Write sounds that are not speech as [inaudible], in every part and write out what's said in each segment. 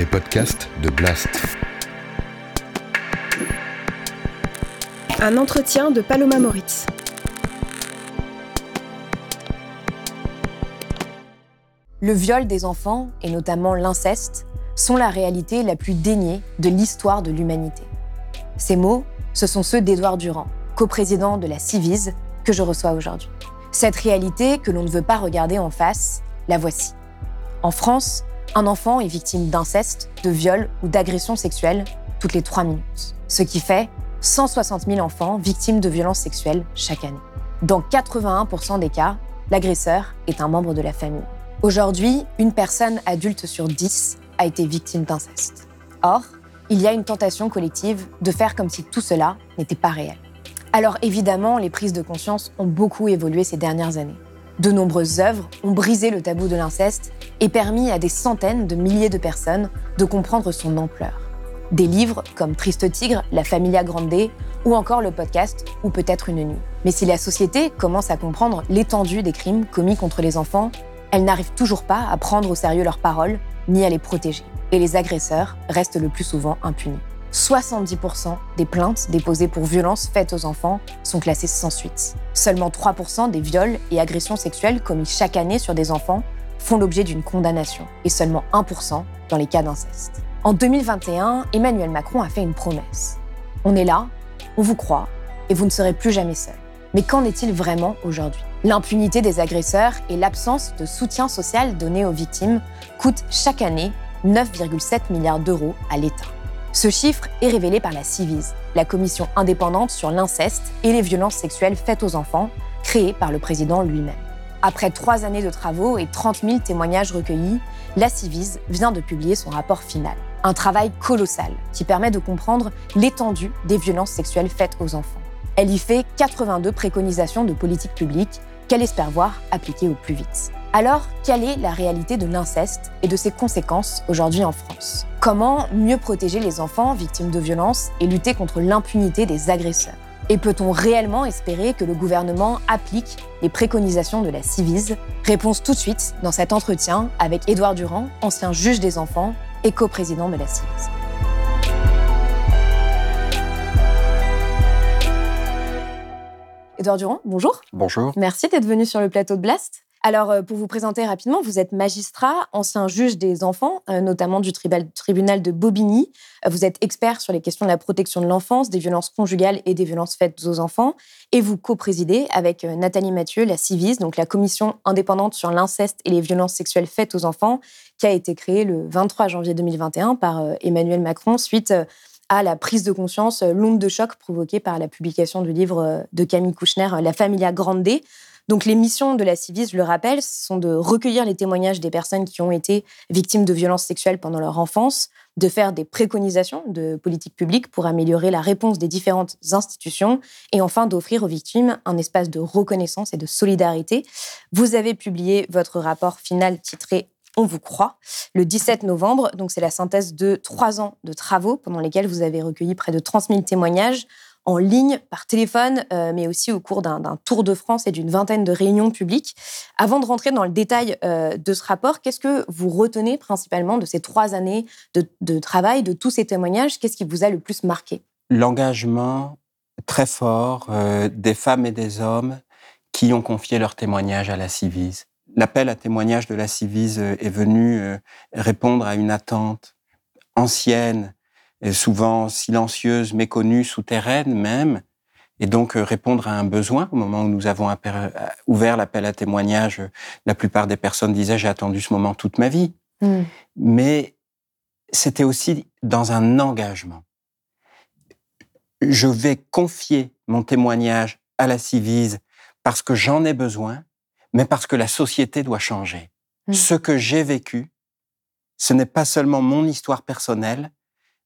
les podcasts de Blast. Un entretien de Paloma Moritz. Le viol des enfants, et notamment l'inceste, sont la réalité la plus déniée de l'histoire de l'humanité. Ces mots, ce sont ceux d'Édouard Durand, coprésident de la Civise, que je reçois aujourd'hui. Cette réalité que l'on ne veut pas regarder en face, la voici. En France, un enfant est victime d'inceste, de viol ou d'agression sexuelle toutes les trois minutes. Ce qui fait 160 000 enfants victimes de violences sexuelles chaque année. Dans 81% des cas, l'agresseur est un membre de la famille. Aujourd'hui, une personne adulte sur 10 a été victime d'inceste. Or, il y a une tentation collective de faire comme si tout cela n'était pas réel. Alors évidemment, les prises de conscience ont beaucoup évolué ces dernières années. De nombreuses œuvres ont brisé le tabou de l'inceste et permis à des centaines de milliers de personnes de comprendre son ampleur. Des livres comme Triste Tigre, La Familia Grande ou encore le podcast Ou peut-être une nuit. Mais si la société commence à comprendre l'étendue des crimes commis contre les enfants, elle n'arrive toujours pas à prendre au sérieux leurs paroles ni à les protéger. Et les agresseurs restent le plus souvent impunis. 70% des plaintes déposées pour violences faites aux enfants sont classées sans suite. Seulement 3% des viols et agressions sexuelles commis chaque année sur des enfants font l'objet d'une condamnation, et seulement 1% dans les cas d'inceste. En 2021, Emmanuel Macron a fait une promesse. On est là, on vous croit, et vous ne serez plus jamais seul. Mais qu'en est-il vraiment aujourd'hui? L'impunité des agresseurs et l'absence de soutien social donné aux victimes coûtent chaque année 9,7 milliards d'euros à l'État. Ce chiffre est révélé par la CIVIS, la commission indépendante sur l'inceste et les violences sexuelles faites aux enfants, créée par le président lui-même. Après trois années de travaux et 30 000 témoignages recueillis, la CIVIS vient de publier son rapport final. Un travail colossal qui permet de comprendre l'étendue des violences sexuelles faites aux enfants. Elle y fait 82 préconisations de politique publique qu'elle espère voir appliquées au plus vite. Alors, quelle est la réalité de l'inceste et de ses conséquences aujourd'hui en France? Comment mieux protéger les enfants victimes de violences et lutter contre l'impunité des agresseurs? Et peut-on réellement espérer que le gouvernement applique les préconisations de la Civise? Réponse tout de suite dans cet entretien avec Édouard Durand, ancien juge des enfants et coprésident de la Civise. Édouard Durand, bonjour. Bonjour. Merci d'être venu sur le plateau de Blast. Alors, euh, pour vous présenter rapidement, vous êtes magistrat, ancien juge des enfants, euh, notamment du tribunal de Bobigny. Euh, vous êtes expert sur les questions de la protection de l'enfance, des violences conjugales et des violences faites aux enfants. Et vous co-présidez avec Nathalie Mathieu la CIVIS, donc la commission indépendante sur l'inceste et les violences sexuelles faites aux enfants, qui a été créée le 23 janvier 2021 par Emmanuel Macron suite à la prise de conscience, l'onde de choc provoquée par la publication du livre de Camille Kouchner, La Familia Grande, donc les missions de la CIVIS, je le rappelle, sont de recueillir les témoignages des personnes qui ont été victimes de violences sexuelles pendant leur enfance, de faire des préconisations de politique publique pour améliorer la réponse des différentes institutions et enfin d'offrir aux victimes un espace de reconnaissance et de solidarité. Vous avez publié votre rapport final titré on vous croit, le 17 novembre. Donc, c'est la synthèse de trois ans de travaux pendant lesquels vous avez recueilli près de 30 000 témoignages en ligne, par téléphone, euh, mais aussi au cours d'un tour de France et d'une vingtaine de réunions publiques. Avant de rentrer dans le détail euh, de ce rapport, qu'est-ce que vous retenez principalement de ces trois années de, travail, de tous ces témoignages? Qu'est-ce qui vous a le plus marqué? L'engagement très fort euh, des femmes et des hommes qui ont confié leur témoignage à la Civise. L'appel à témoignage de la Civise est venu répondre à une attente ancienne souvent silencieuse, méconnue, souterraine même, et donc euh, répondre à un besoin. Au moment où nous avons euh, ouvert l'appel à témoignage, la plupart des personnes disaient j'ai attendu ce moment toute ma vie. Hmm. Mais c'était aussi dans un engagement. Je vais confier mon témoignage à la Civise parce que j'en ai besoin, mais parce que la société doit changer. Hmm. Ce que j'ai vécu, ce n'est pas seulement mon histoire personnelle,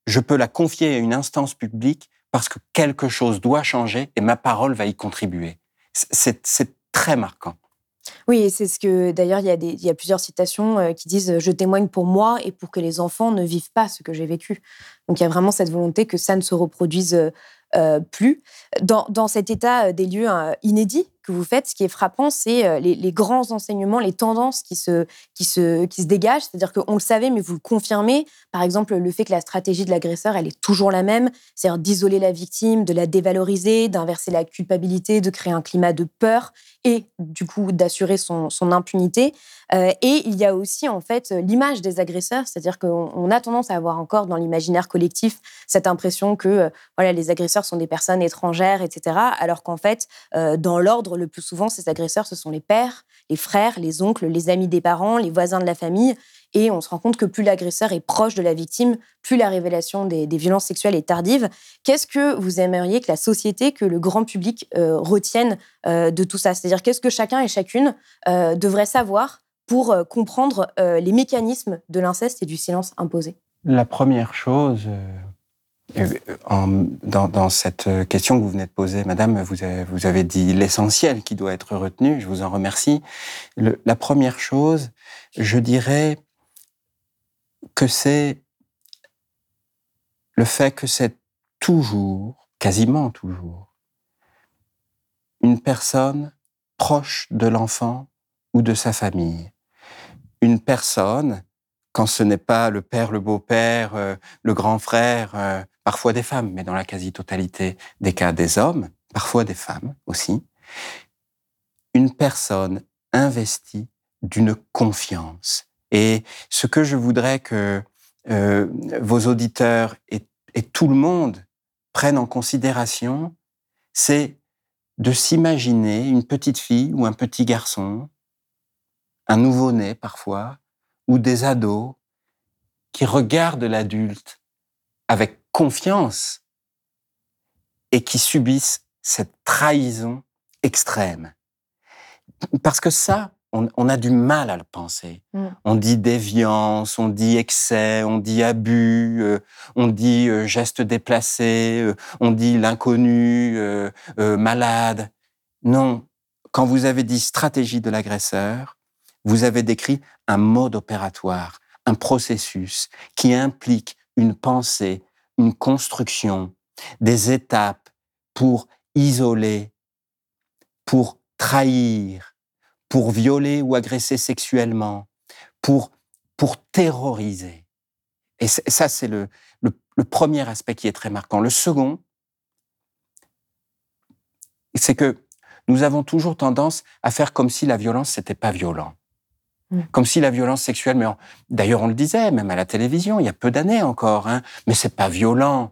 je peux la confier à une instance publique parce que quelque chose doit changer et ma parole va y contribuer. C'est très marquant. Oui, c'est ce que d'ailleurs il y, a y a plusieurs citations euh, qui disent je témoigne pour moi et pour que les enfants ne vivent pas ce que j'ai vécu. Donc il y a vraiment cette volonté que ça ne se reproduise euh, plus. Dans, cet état des lieux euh, inédit que vous faites, ce qui est frappant, c'est euh, les, grands enseignements, les tendances qui se, qui se, qui se dégagent. C'est-à-dire qu'on le savait, mais vous le confirmez. Par exemple, le fait que la stratégie de l'agresseur, elle est toujours la même, c'est-à-dire d'isoler la victime, de la dévaloriser, d'inverser la culpabilité, de créer un climat de peur et du coup d'assurer son, son impunité. Euh, et il y a aussi en fait l'image des agresseurs, c'est-à-dire qu'on a tendance à avoir encore dans l'imaginaire collectif cette impression que euh, voilà les agresseurs sont des personnes étrangères, etc. Alors qu'en fait, dans l'ordre, le plus souvent, ces agresseurs, ce sont les pères, les frères, les oncles, les amis des parents, les voisins de la famille. Et on se rend compte que plus l'agresseur est proche de la victime, plus la révélation des, violences sexuelles est tardive. Qu'est-ce que vous aimeriez que la société, que le grand public retienne de tout ça? C'est-à-dire qu'est-ce que chacun et chacune devrait savoir pour euh, comprendre euh, les mécanismes de l'inceste et du silence imposé? La première chose, dans, cette question que vous venez de poser, Madame, vous avez, vous avez dit l'essentiel qui doit être retenu, je vous en remercie. la première chose, je dirais que c'est le fait que c'est toujours, quasiment toujours, une personne proche de l'enfant ou de sa famille une personne, quand ce n'est pas le père, le beau-père, euh, le grand frère, euh, parfois des femmes, mais dans la quasi-totalité des cas des hommes, parfois des femmes aussi, une personne investie d'une confiance. Et ce que je voudrais que euh, vos auditeurs et, et tout le monde prennent en considération, c'est de s'imaginer une petite fille ou un petit garçon un nouveau-né parfois, ou des ados qui regardent l'adulte avec confiance et qui subissent cette trahison extrême. Parce que ça, on, a du mal à le penser. Mm. On dit déviance, on dit excès, on dit abus, euh, on dit euh, geste déplacé, euh, on dit l'inconnu, malade. Non, quand vous avez dit stratégie de l'agresseur, vous avez décrit un mode opératoire, un processus qui implique une pensée, une construction, des étapes pour isoler, pour trahir, pour violer ou agresser sexuellement, pour, pour terroriser. Et ça, c'est le, le, premier aspect qui est très marquant. Le second, c'est que nous avons toujours tendance à faire comme si la violence, n'était pas violent. Mm. Comme si la violence sexuelle, mais d'ailleurs on le disait, même à la télévision, il y a peu d'années encore, hein, mais c'est pas violent.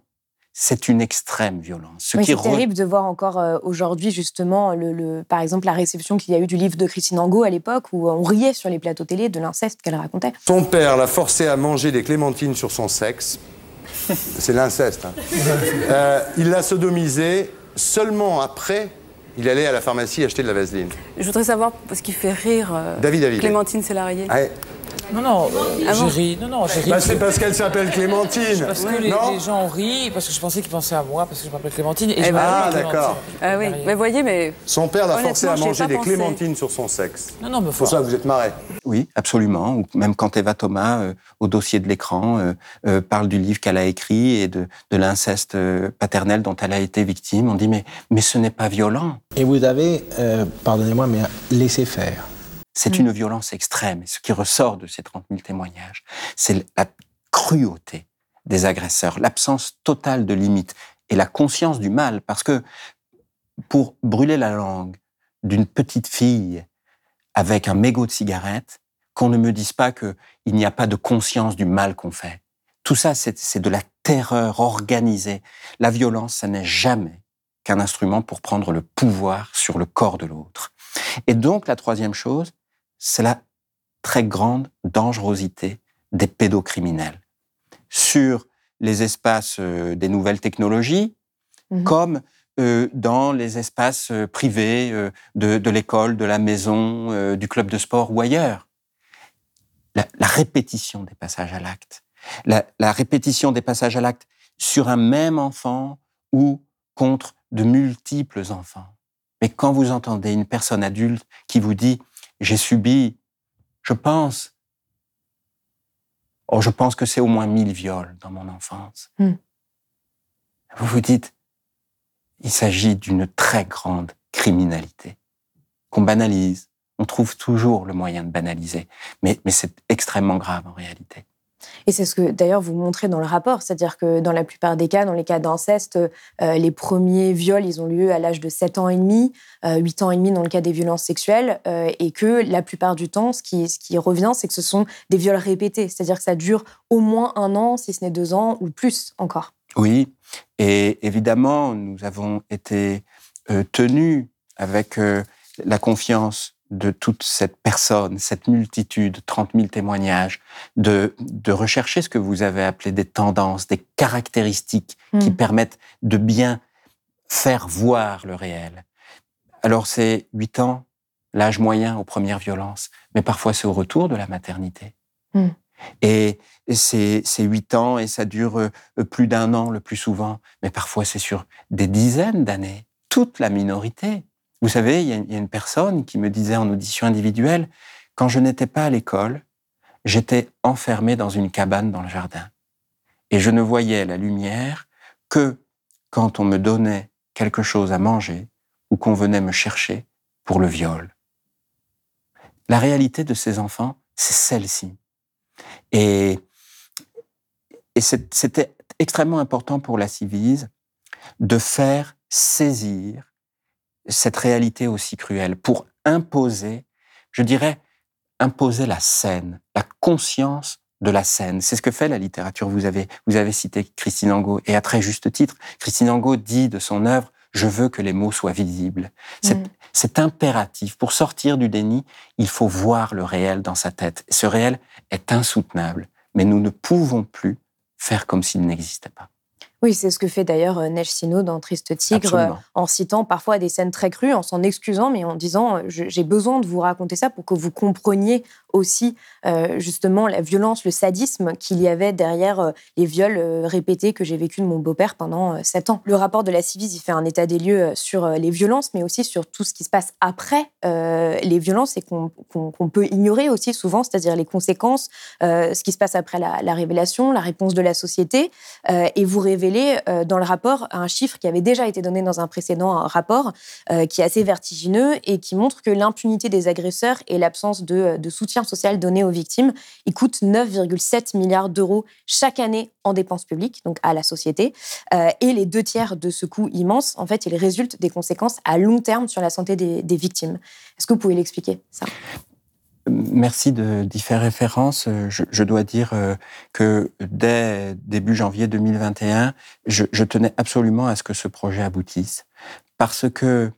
C'est une extrême violence. c'est terrible de voir encore euh, aujourd'hui justement, le, par exemple, la réception qu'il y a eu du livre de Christine Angot à l'époque où on riait sur les plateaux télé de l'inceste qu'elle racontait. Son père l'a forcé à manger des clémentines sur son sexe. c'est l'inceste. Hein. [laughs] Euh, il l'a sodomisé seulement après il allait à la pharmacie acheter de la vaseline. Je voudrais savoir ce qui fait rire euh, David Clémentine Sélarié. Ah, non, non, ah j'ai ri. Non, non, j'ai ri. Bah, c'est parce qu'elle s'appelle Clémentine. Parce que les, gens rient, parce que je pensais qu'ils pensaient à moi, parce que je m'appelle Clémentine. Et eh je ben, ah, d'accord. Ah oui, mais voyez, mais. Son père l'a forcé à manger des clémentines sur son sexe. Non, non, mais faut. Pour ça, vous êtes marré. Oui, absolument. Ou même quand Eva Thomas, euh, au dossier de l'écran, euh, euh, parle du livre qu'elle a écrit et de, de l'inceste paternel dont elle a été victime, on dit mais, mais ce n'est pas violent. Et vous avez, pardonnez-moi, mais laissé faire. C'est mm. une violence extrême. Et ce qui ressort de ces 30 000 témoignages, c'est la cruauté des agresseurs, l'absence totale de limite et la conscience du mal. Parce que pour brûler la langue d'une petite fille avec un mégot de cigarette, qu'on ne me dise pas qu'il n'y a pas de conscience du mal qu'on fait. Tout ça, c'est de la terreur organisée. La violence, ça n'est jamais qu'un instrument pour prendre le pouvoir sur le corps de l'autre. Et donc, la troisième chose, c'est la très grande dangerosité des pédocriminels sur les espaces euh, des nouvelles technologies, mmh comme euh, dans les espaces euh, privés de, l'école, de la maison, du club de sport ou ailleurs. La, répétition des passages à l'acte, la, la répétition des passages à l'acte sur un même enfant ou contre de multiples enfants. Mais quand vous entendez une personne adulte qui vous dit j'ai subi, je pense, oh, je pense que c'est au moins mille viols dans mon enfance. Hmm. Vous vous dites, il s'agit d'une très grande criminalité. qu'on banalise. On trouve toujours le moyen de banaliser, mais, mais c'est extrêmement grave en réalité. Et c'est ce que d'ailleurs vous montrez dans le rapport, c'est-à-dire que dans la plupart des cas, dans les cas d'inceste, euh, les premiers viols, ils ont lieu à l'âge de 7 ans et demi, euh, 8 ans et demi dans le cas des violences sexuelles, euh, et que la plupart du temps, ce qui, ce qui revient, c'est que ce sont des viols répétés, c'est-à-dire que ça dure au moins un an, si ce n'est deux ans, ou plus encore. Oui, et évidemment, nous avons été euh, tenus avec la confiance de toute cette personne, cette multitude, 30 000 témoignages, de, de rechercher ce que vous avez appelé des tendances, des caractéristiques qui Mm. permettent de bien faire voir le réel. Alors c'est 8 ans, l'âge moyen aux premières violences, mais parfois c'est au retour de la maternité. Mm. Et c'est 8 ans et ça dure euh, plus d'un an le plus souvent, mais parfois c'est sur des dizaines d'années, toute la minorité. Vous savez, il y, a, une personne qui me disait en audition individuelle, quand je n'étais pas à l'école, j'étais enfermé dans une cabane dans le jardin. Et je ne voyais la lumière que quand on me donnait quelque chose à manger ou qu'on venait me chercher pour le viol. La réalité de ces enfants, c'est celle-ci. Et, et c'était extrêmement important pour la Civise de faire saisir cette réalité aussi cruelle pour imposer, je dirais, imposer la scène, la conscience de la scène. C'est ce que fait la littérature. Vous avez, vous avez cité Christine Angot, et à très juste titre. Christine Angot dit de son œuvre, je veux que les mots soient visibles. C'est Mm. c'est impératif. Pour sortir du déni, il faut voir le réel dans sa tête. Ce réel est insoutenable, mais nous ne pouvons plus faire comme s'il n'existait pas. Oui, c'est ce que fait d'ailleurs euh, Neige Sino dans Triste Tigre, Absolument. euh, en citant parfois des scènes très crues, en s'en excusant, mais en disant euh, j'ai besoin de vous raconter ça pour que vous compreniez aussi euh, justement la violence, le sadisme qu'il y avait derrière les viols répétés que j'ai vécu de mon beau-père pendant sept ans. Le rapport de la Civise, il fait un état des lieux sur les violences, mais aussi sur tout ce qui se passe après euh, les violences et qu'on peut ignorer aussi souvent, c'est-à-dire les conséquences, euh, ce qui se passe après la, la révélation, la réponse de la société. Et vous révélez euh, dans le rapport un chiffre qui avait déjà été donné dans un précédent rapport, euh, qui est assez vertigineux et qui montre que l'impunité des agresseurs et l'absence de, de soutien social donné aux victimes, il coûte 9,7 milliards d'euros chaque année en dépenses publiques, donc à la société. Euh, et les deux tiers de ce coût immense, en fait, il résulte des conséquences à long terme sur la santé des, des victimes. Est-ce que vous pouvez l'expliquer, ça? Merci d'y faire référence. Euh, Je, dois dire euh, que dès début janvier 2021, je, tenais absolument à ce que ce projet aboutisse parce que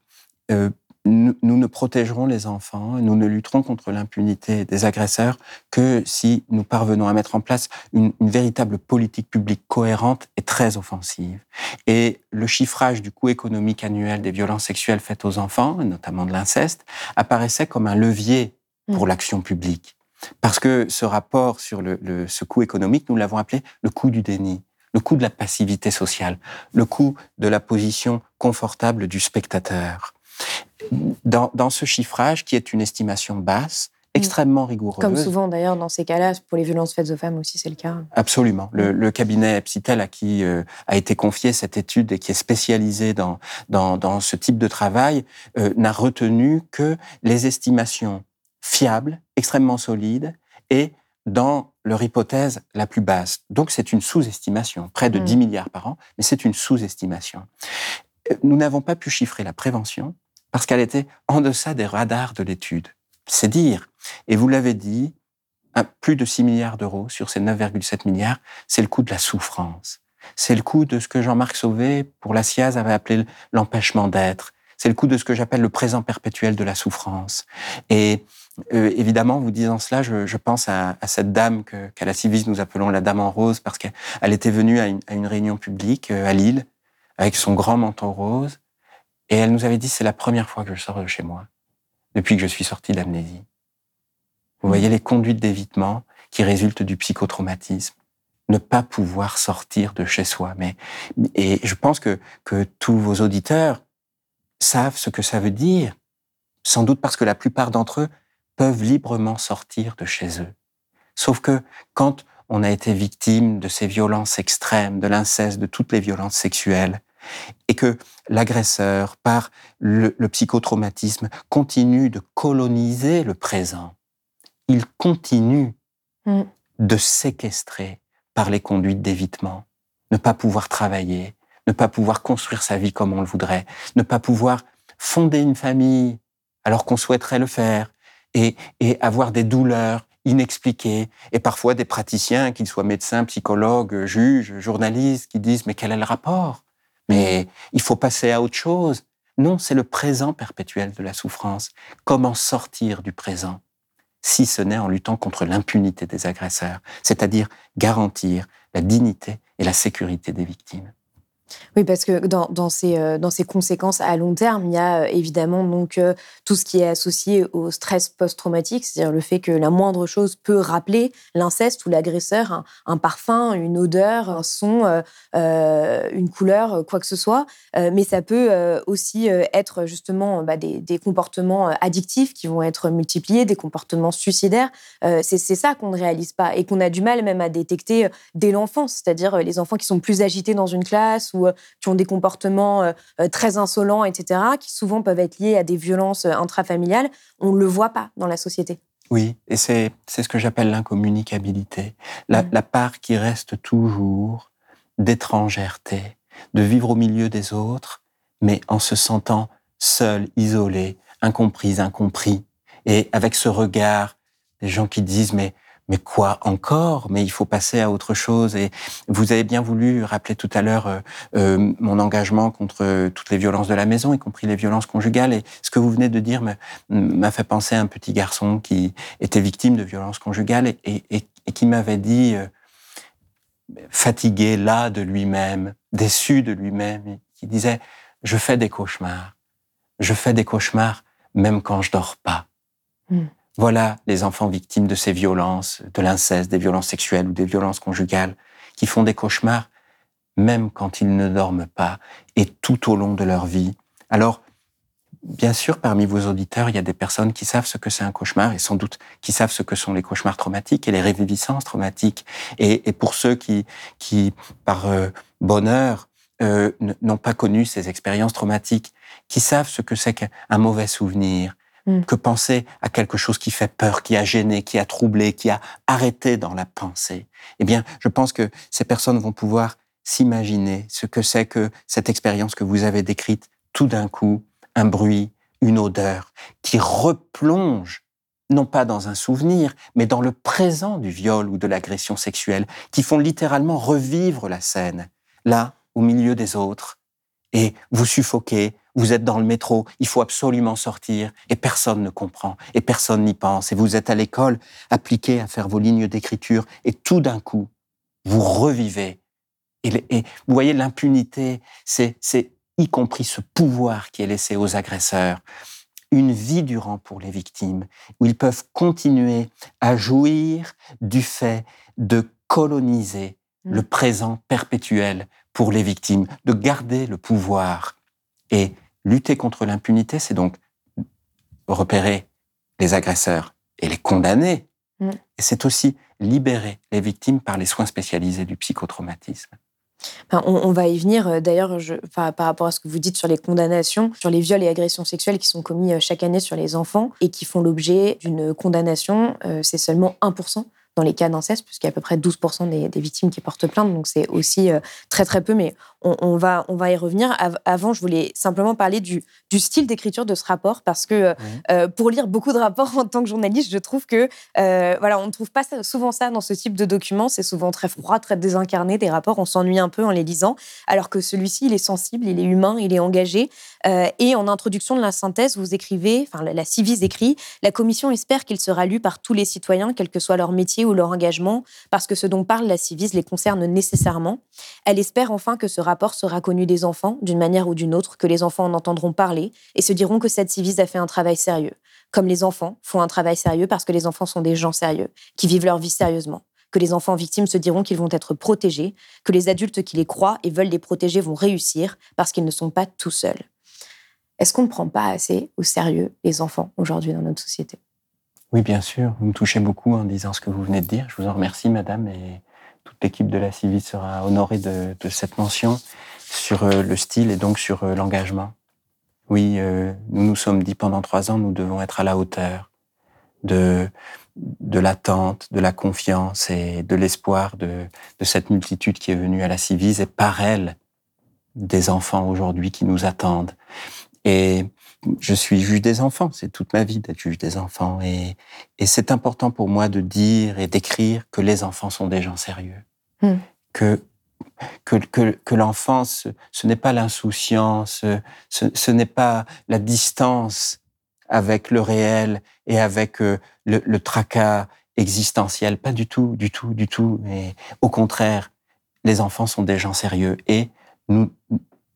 euh, nous, ne protégerons les enfants, nous ne lutterons contre l'impunité des agresseurs que si nous parvenons à mettre en place une, véritable politique publique cohérente et très offensive. Et le chiffrage du coût économique annuel des violences sexuelles faites aux enfants, notamment de l'inceste, apparaissait comme un levier pour Mm. l'action publique. Parce que ce rapport sur le, le- ce coût économique, nous l'avons appelé le coût du déni, le coût de la passivité sociale, le coût de la position confortable du spectateur. Dans, dans ce chiffrage, qui est une estimation basse, extrêmement rigoureuse, Comme souvent d'ailleurs dans ces cas-là, pour les violences faites aux femmes aussi, c'est le cas. Absolument. Le, le cabinet Epsitel à qui euh, a été confiée cette étude et qui est spécialisé dans, dans, dans ce type de travail euh, n'a retenu que les estimations fiables, extrêmement solides et dans leur hypothèse la plus basse. Donc c'est une sous-estimation, près de Mm. 10 milliards par an, mais c'est une sous-estimation. Euh, Nous n'avons pas pu chiffrer la prévention parce qu'elle était en deçà des radars de l'étude. C'est dire. Et vous l'avez dit, plus de 6 milliards d'euros sur ces 9,7 milliards, c'est le coût de la souffrance. C'est le coût de ce que Jean-Marc Sauvé, pour la SIAZ, avait appelé l'empêchement d'être. C'est le coût de ce que j'appelle le présent perpétuel de la souffrance. Et euh, évidemment, vous disant cela, je, je pense à, à cette dame que- qu'à la Civis nous appelons la dame en rose parce qu'elle elle était venue à une, à une réunion publique euh, à Lille avec son grand manteau rose et elle nous avait dit c'est la première fois que je sors de chez moi depuis que je suis sortie d'amnésie. Vous voyez les conduites d'évitement qui résultent du psychotraumatisme. Ne pas pouvoir sortir de chez soi. Mais, et je pense que, que tous vos auditeurs savent ce que ça veut dire. Sans doute parce que la plupart d'entre eux peuvent librement sortir de chez eux. Sauf que quand on a été victime de ces violences extrêmes, de l'inceste, de toutes les violences sexuelles, et que l'agresseur, par le, le, psychotraumatisme, continue de coloniser le présent. Il continue mm. de séquestrer par les conduites d'évitement, ne pas pouvoir travailler, ne pas pouvoir construire sa vie comme on le voudrait, ne pas pouvoir fonder une famille alors qu'on souhaiterait le faire, et, et avoir des douleurs inexpliquées, et parfois des praticiens, qu'ils soient médecins, psychologues, juges, journalistes, qui disent mais quel est le rapport? Mais il faut passer à autre chose. Non, c'est le présent perpétuel de la souffrance. Comment sortir du présent si ce n'est en luttant contre l'impunité des agresseurs, c'est-à-dire garantir la dignité et la sécurité des victimes? Oui, parce que dans, ces, euh, dans ces conséquences à long terme, il y a euh, évidemment donc euh, tout ce qui est associé au stress post-traumatique, c'est-à-dire le fait que la moindre chose peut rappeler l'inceste ou l'agresseur, un, parfum, une odeur, un son, une couleur, quoi que ce soit. mais ça peut aussi être justement bah, des, des, comportements addictifs qui vont être multipliés, des comportements suicidaires. c'est ça qu'on ne réalise pas et qu'on a du mal même à détecter dès l'enfance, c'est-à-dire les enfants qui sont plus agités dans une classe ou euh, qui ont des comportements euh, euh, très insolents, etc., qui souvent peuvent être liés à des violences intrafamiliales, on ne le voit pas dans la société. Oui, et c'est ce que j'appelle l'incommunicabilité, la, mm. la part qui reste toujours d'étrangèreté, de vivre au milieu des autres, mais en se sentant seul, isolé, incomprise, incompris, et avec ce regard des gens qui disent mais mais quoi encore? Mais il faut passer à autre chose. Et vous avez bien voulu rappeler tout à l'heure euh, euh, mon engagement contre toutes les violences de la maison, y compris les violences conjugales. Et ce que vous venez de dire m'a fait penser à un petit garçon qui était victime de violences conjugales et, qui m'avait dit, euh, fatigué là de lui-même, déçu de lui-même, qui disait, je fais des cauchemars. Je fais des cauchemars même quand je dors pas. Hmm. Voilà les enfants victimes de ces violences, de l'inceste, des violences sexuelles ou des violences conjugales, qui font des cauchemars même quand ils ne dorment pas et tout au long de leur vie. Alors, bien sûr, parmi vos auditeurs, il y a des personnes qui savent ce que c'est un cauchemar et sans doute qui savent ce que sont les cauchemars traumatiques et les réviviscences traumatiques. Et, pour ceux qui, qui par euh, bonheur, euh, n'ont pas connu ces expériences traumatiques, qui savent ce que c'est qu'un mauvais souvenir, Mm. que penser à quelque chose qui fait peur, qui a gêné, qui a troublé, qui a arrêté dans la pensée. Eh bien, je pense que ces personnes vont pouvoir s'imaginer ce que c'est que cette expérience que vous avez décrite, tout d'un coup, un bruit, une odeur, qui replonge non pas dans un souvenir, mais dans le présent du viol ou de l'agression sexuelle, qui font littéralement revivre la scène, là, au milieu des autres, et vous suffoquez, vous êtes dans le métro, il faut absolument sortir, et personne ne comprend, et personne n'y pense, et vous êtes à l'école, appliqué à faire vos lignes d'écriture, et tout d'un coup, vous revivez. Et, vous voyez, l'impunité, c'est y compris ce pouvoir qui est laissé aux agresseurs, une vie durant pour les victimes, où ils peuvent continuer à jouir du fait de coloniser le mm. présent perpétuel pour les victimes, de garder le pouvoir. Et Lutter contre l'impunité, c'est donc repérer les agresseurs et les condamner. Mm. Et c'est aussi libérer les victimes par les soins spécialisés du psychotraumatisme. Ben, on, va y venir. Euh, d'ailleurs, par, rapport à ce que vous dites sur les condamnations, sur les viols et agressions sexuelles qui sont commis euh, chaque année sur les enfants et qui font l'objet d'une condamnation, euh, c'est seulement 1% dans les cas d'inceste, puisqu'il y a à peu près 12% des, victimes qui portent plainte, donc c'est aussi euh, très très peu, mais on, va, on va y revenir. avant, je voulais simplement parler du, du style d'écriture de ce rapport, parce que euh, euh, pour lire beaucoup de rapports [laughs] en tant que journaliste, je trouve que voilà, on ne trouve pas souvent ça dans ce type de documents, c'est souvent très froid, très désincarné, des rapports, on s'ennuie un peu en les lisant, alors que celui-ci, il est sensible, il est humain, il est engagé, et en introduction de la synthèse, vous écrivez, enfin la Civis écrit, la commission espère qu'il sera lu par tous les citoyens, quel que soit leur métier ou leur engagement, parce que ce dont parle la Civise les concerne nécessairement. Elle espère enfin que ce rapport sera connu des enfants, d'une manière ou d'une autre, que les enfants en entendront parler et se diront que cette Civise a fait un travail sérieux, comme les enfants font un travail sérieux parce que les enfants sont des gens sérieux, qui vivent leur vie sérieusement que les enfants victimes se diront qu'ils vont être protégés, que les adultes qui les croient et veulent les protéger vont réussir parce qu'ils ne sont pas tout seuls. Est-ce qu'on ne prend pas assez au sérieux les enfants aujourd'hui dans notre société? Oui, bien sûr. Vous me touchez beaucoup en disant ce que vous venez de dire. Je vous en remercie, madame, et toute l'équipe de la CIVI sera honorée de, cette mention. sur euh, le style et donc sur euh, l'engagement. Oui, euh, nous nous sommes dit pendant trois ans, nous devons être à la hauteur de, de l'attente, de la confiance et de l'espoir de, de cette multitude qui est venue à la Civise et par elle, des enfants aujourd'hui qui nous attendent. Et je suis juge des enfants, c'est toute ma vie d'être juge des enfants. Et, et c'est important pour moi de dire et d'écrire que les enfants sont des gens sérieux. Hmm. Que, que, que, que l'enfance, ce n'est pas l'insouciance, ce, ce n'est pas la distance avec le réel et avec euh, le, le tracas existentiel. Pas du tout, du tout, du tout. Mais au contraire, les enfants sont des gens sérieux et nous,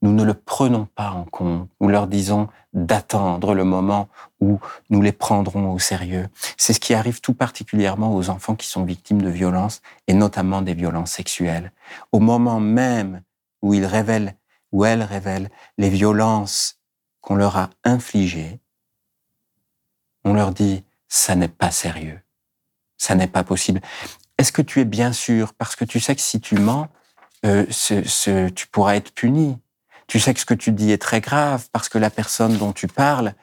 nous ne le prenons pas en compte. Nous leur disons d'attendre le moment où nous les prendrons au sérieux. C'est ce qui arrive tout particulièrement aux enfants qui sont victimes de violences et notamment des violences sexuelles. Au moment même où ils révèlent, où elles révèlent les violences qu'on leur a infligées, on leur dit ça n'est pas sérieux. Ça n'est pas possible. Est-ce que tu es bien sûr? Parce que tu sais que si tu mens, euh, ce, ce, tu pourras être puni tu sais que ce que tu dis est très grave parce que la personne dont tu parles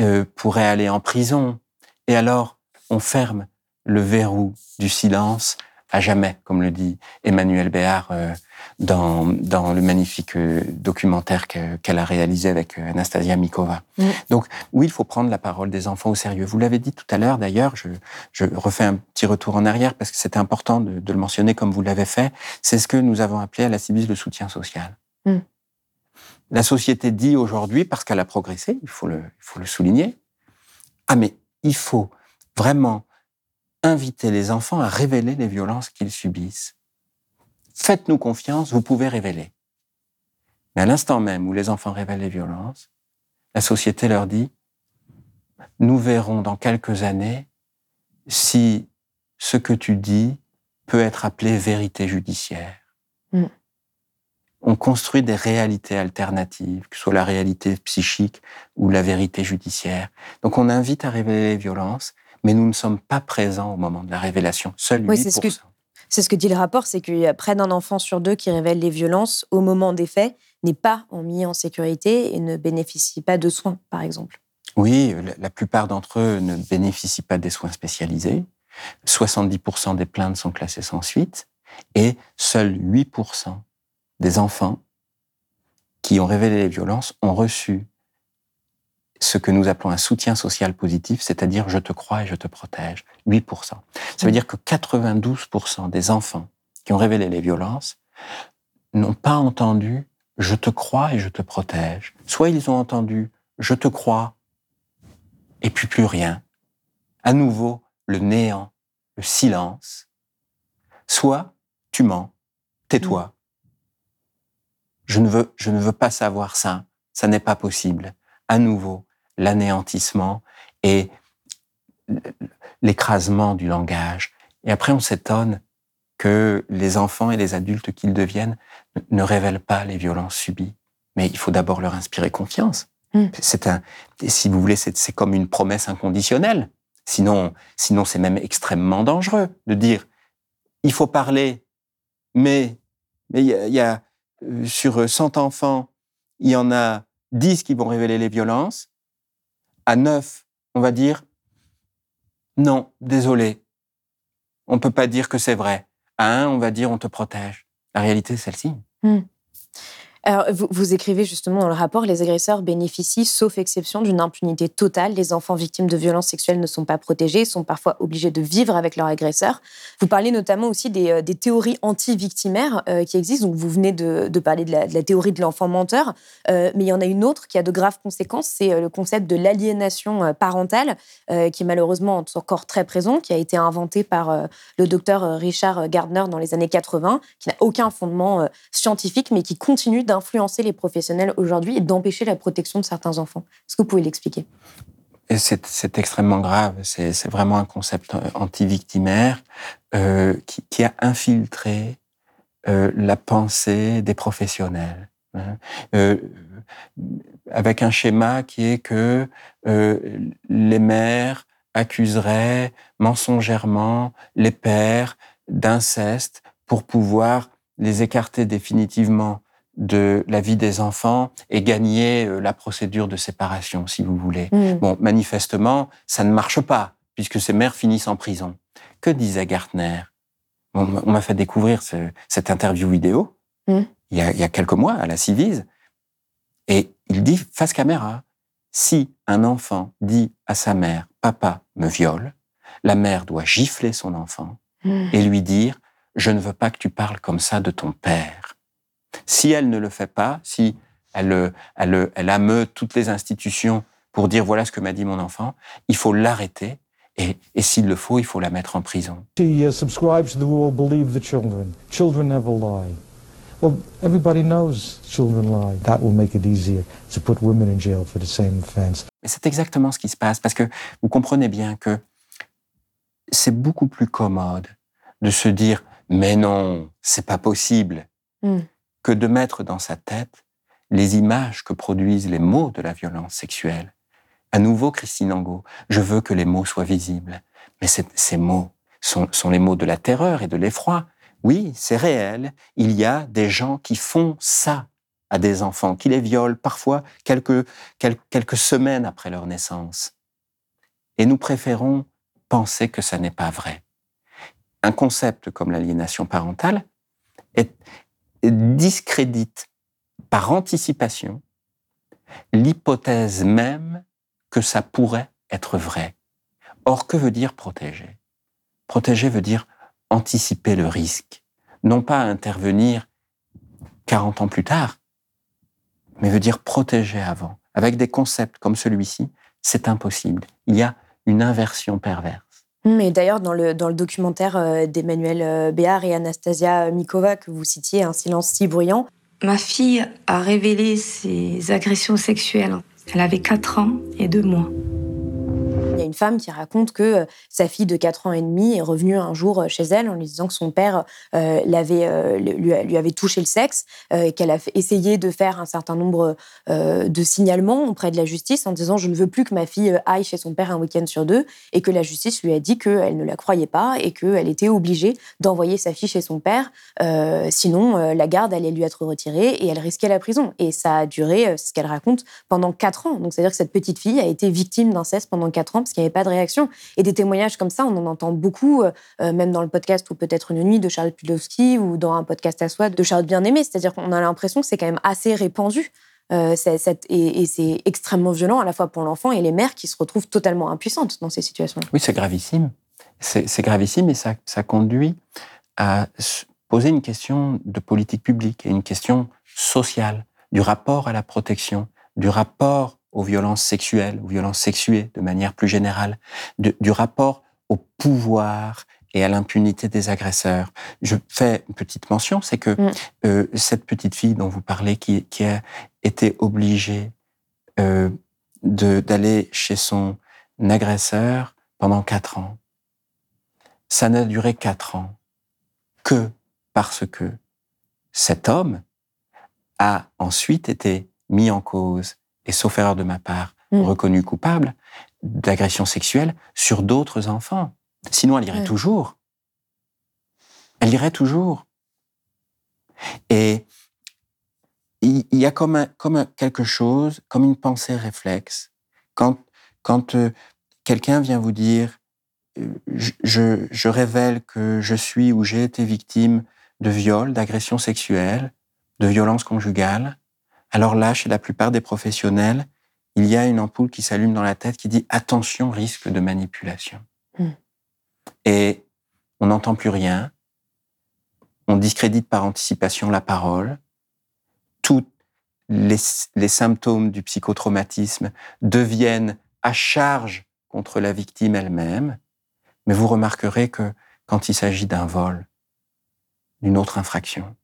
euh, pourrait aller en prison. Et alors, on ferme le verrou du silence à jamais, comme le dit Emmanuel Béard euh, dans, dans le magnifique euh, documentaire qu'elle a réalisé avec euh, Anastasia Mikova. Mm. Donc oui, il faut prendre la parole des enfants au sérieux. Vous l'avez dit tout à l'heure, d'ailleurs, je, je refais un petit retour en arrière parce que c'était important de, de, le mentionner comme vous l'avez fait. C'est ce que nous avons appelé à la CIBIS le soutien social. Mm. La société dit aujourd'hui, parce qu'elle a progressé, il faut, le, souligner, ah mais il faut vraiment inviter les enfants à révéler les violences qu'ils subissent. Faites-nous confiance, vous pouvez révéler. Mais à l'instant même où les enfants révèlent les violences, la société leur dit, nous verrons dans quelques années si ce que tu dis peut être appelé vérité judiciaire. On construit des réalités alternatives, que ce soit la réalité psychique ou la vérité judiciaire. Donc on invite à révéler les violences, mais nous ne sommes pas présents au moment de la révélation. Seul oui, 8%. C'est ce, que, c'est ce que dit le rapport, c'est qu'il y a près d'un enfant sur deux qui révèle les violences au moment des faits, n'est pas mis en sécurité et ne bénéficie pas de soins, par exemple. Oui, la, la plupart d'entre eux ne bénéficient pas des soins spécialisés. 70% des plaintes sont classées sans suite et seuls 8% des enfants qui ont révélé les violences ont reçu ce que nous appelons un soutien social positif, c'est-à-dire je te crois et je te protège. 8%. Ça veut dire que 92% des enfants qui ont révélé les violences n'ont pas entendu je te crois et je te protège. Soit ils ont entendu je te crois et puis plus rien. À nouveau, le néant, le silence. Soit tu mens, tais-toi. Je ne veux, je ne veux pas savoir ça. Ça n'est pas possible. À nouveau, l'anéantissement et l'écrasement du langage. Et après, on s'étonne que les enfants et les adultes qu'ils deviennent ne révèlent pas les violences subies. Mais il faut d'abord leur inspirer confiance. Mm. C'est un, si vous voulez, c'est comme une promesse inconditionnelle. Sinon, sinon c'est même extrêmement dangereux de dire il faut parler, mais mais il y a, y a sur 100 enfants, il y en a 10 qui vont révéler les violences. À 9, on va dire non, désolé, on peut pas dire que c'est vrai. À 1, on va dire on te protège. La réalité, c'est celle-ci. Mm. Alors, vous, écrivez justement dans le rapport, les agresseurs bénéficient, sauf exception, d'une impunité totale. Les enfants victimes de violences sexuelles ne sont pas protégés, sont parfois obligés de vivre avec leur agresseur. Vous parlez notamment aussi des, euh, théories anti-victimaires euh, qui existent. Donc, vous venez de, parler de la, théorie de l'enfant menteur, euh, mais il y en a une autre qui a de graves conséquences. C'est le concept de l'aliénation parentale, qui est malheureusement encore très présent, qui a été inventé par le docteur Richard Gardner dans les années 80, qui n'a aucun fondement scientifique, mais qui continue d'influencer les professionnels aujourd'hui et d'empêcher la protection de certains enfants. Est-ce que vous pouvez l'expliquer? C'est extrêmement grave. C'est vraiment un concept anti-victimaire euh, qui, a infiltré euh, la pensée des professionnels. Hein. Euh, avec un schéma qui est que euh, les mères accuseraient mensongèrement les pères d'inceste pour pouvoir les écarter définitivement de la vie des enfants et gagner euh, la procédure de séparation, si vous voulez. Mm. Bon, manifestement, ça ne marche pas, puisque ces mères finissent en prison. Que disait Gartner? Bon, On m'a fait découvrir ce- cette interview vidéo Mm. il, y a, il y a quelques mois à la Civise, et il dit face caméra, si un enfant dit à sa mère, papa me viole, la mère doit gifler son enfant Mm. et lui dire Je ne veux pas que tu parles comme ça de ton père. Si elle ne le fait pas, si elle, euh, elle, euh, elle ameut toutes les institutions pour dire voilà ce que m'a dit mon enfant, il faut l'arrêter et, et s'il le faut, il faut la mettre en prison. She uh, subscribes to the rule believe the children. Children never lie. Well, everybody knows children lie. That will make it easier to put women in jail for the same offense. Mais c'est exactement ce qui se passe parce que vous comprenez bien que c'est beaucoup plus commode de se dire mais non, c'est pas possible Mm. Que de mettre dans sa tête les images que produisent les mots de la violence sexuelle. À nouveau, Christine Angot, je veux que les mots soient visibles, mais ces, mots sont, les mots de la terreur et de l'effroi. Oui, c'est réel, il y a des gens qui font ça à des enfants, qui les violent parfois quelques, quel- quelques semaines après leur naissance. Et nous préférons penser que ça n'est pas vrai. Un concept comme l'aliénation parentale est, discrédite par anticipation l'hypothèse même que ça pourrait être vrai. Or, que veut dire protéger? Protéger veut dire anticiper le risque, non pas intervenir 40 ans plus tard, mais veut dire protéger avant. Avec des concepts comme celui-ci, c'est impossible. Il y a une inversion perverse. Mais d'ailleurs, dans le, dans le documentaire euh, d'Emmanuel euh, Béard et Anastasia Mikova que vous citiez, Un silence si bruyant, Ma fille a révélé ses agressions sexuelles. Elle avait 4 ans et 2 mois. Une femme qui raconte que euh, sa fille de 4 ans et demi est revenue un jour euh, chez elle en lui disant que son père euh, l'avait, lui, lui avait touché le sexe et qu'elle a essayé de faire un certain nombre de signalements auprès de la justice en disant je ne veux plus que ma fille aille chez son père un week-end sur deux et que la justice lui a dit qu'elle ne la croyait pas et qu'elle était obligée d'envoyer sa fille chez son père sinon la garde allait lui être retirée et elle risquait la prison. Et ça a duré ce qu'elle raconte pendant 4 ans. Donc c'est à dire que cette petite fille a été victime d'inceste pendant 4 ans qu'il n'y avait pas de réaction. Et des témoignages comme ça on en entend beaucoup euh, euh, même dans le podcast ou peut-être une nuit de Charlotte Pudlowski ou dans un podcast à soi de Charlotte Bien-Aimée. C'est-à-dire qu'on a l'impression que c'est quand même assez répandu euh, et, c'est extrêmement violent à la fois pour l'enfant et les mères qui se retrouvent totalement impuissantes dans ces situations Oui, c'est gravissime. C'est gravissime et ça, ça conduit à se poser une question de politique publique et une question sociale, du rapport à la protection, du rapport aux violences sexuelles, aux violences sexuées de manière plus générale, de- du rapport au pouvoir et à l'impunité des agresseurs. Je fais une petite mention, c'est que Mm. euh, cette petite fille dont vous parlez, qui, qui a été obligée euh, d'aller chez son agresseur pendant quatre ans, ça n'a duré quatre ans que parce que cet homme a ensuite été mis en cause et, sauf erreur de ma part, Mm. reconnu coupable d'agression sexuelle sur d'autres enfants. Sinon, elle irait Ouais. toujours. Elle irait toujours. Et il y a comme, un- comme un- quelque chose, comme une pensée réflexe. Quand, quand euh, quelqu'un vient vous dire euh, je, je- je révèle que je suis ou j'ai été victime de viol, d'agression sexuelle, de violence conjugale, alors là, chez la plupart des professionnels, il y a une ampoule qui s'allume dans la tête qui dit attention, risque de manipulation. Mm. Et on n'entend plus rien, on discrédite par anticipation la parole, tous les, les symptômes du psychotraumatisme deviennent à charge contre la victime elle-même, mais vous remarquerez que quand il s'agit d'un vol, d'une autre infraction,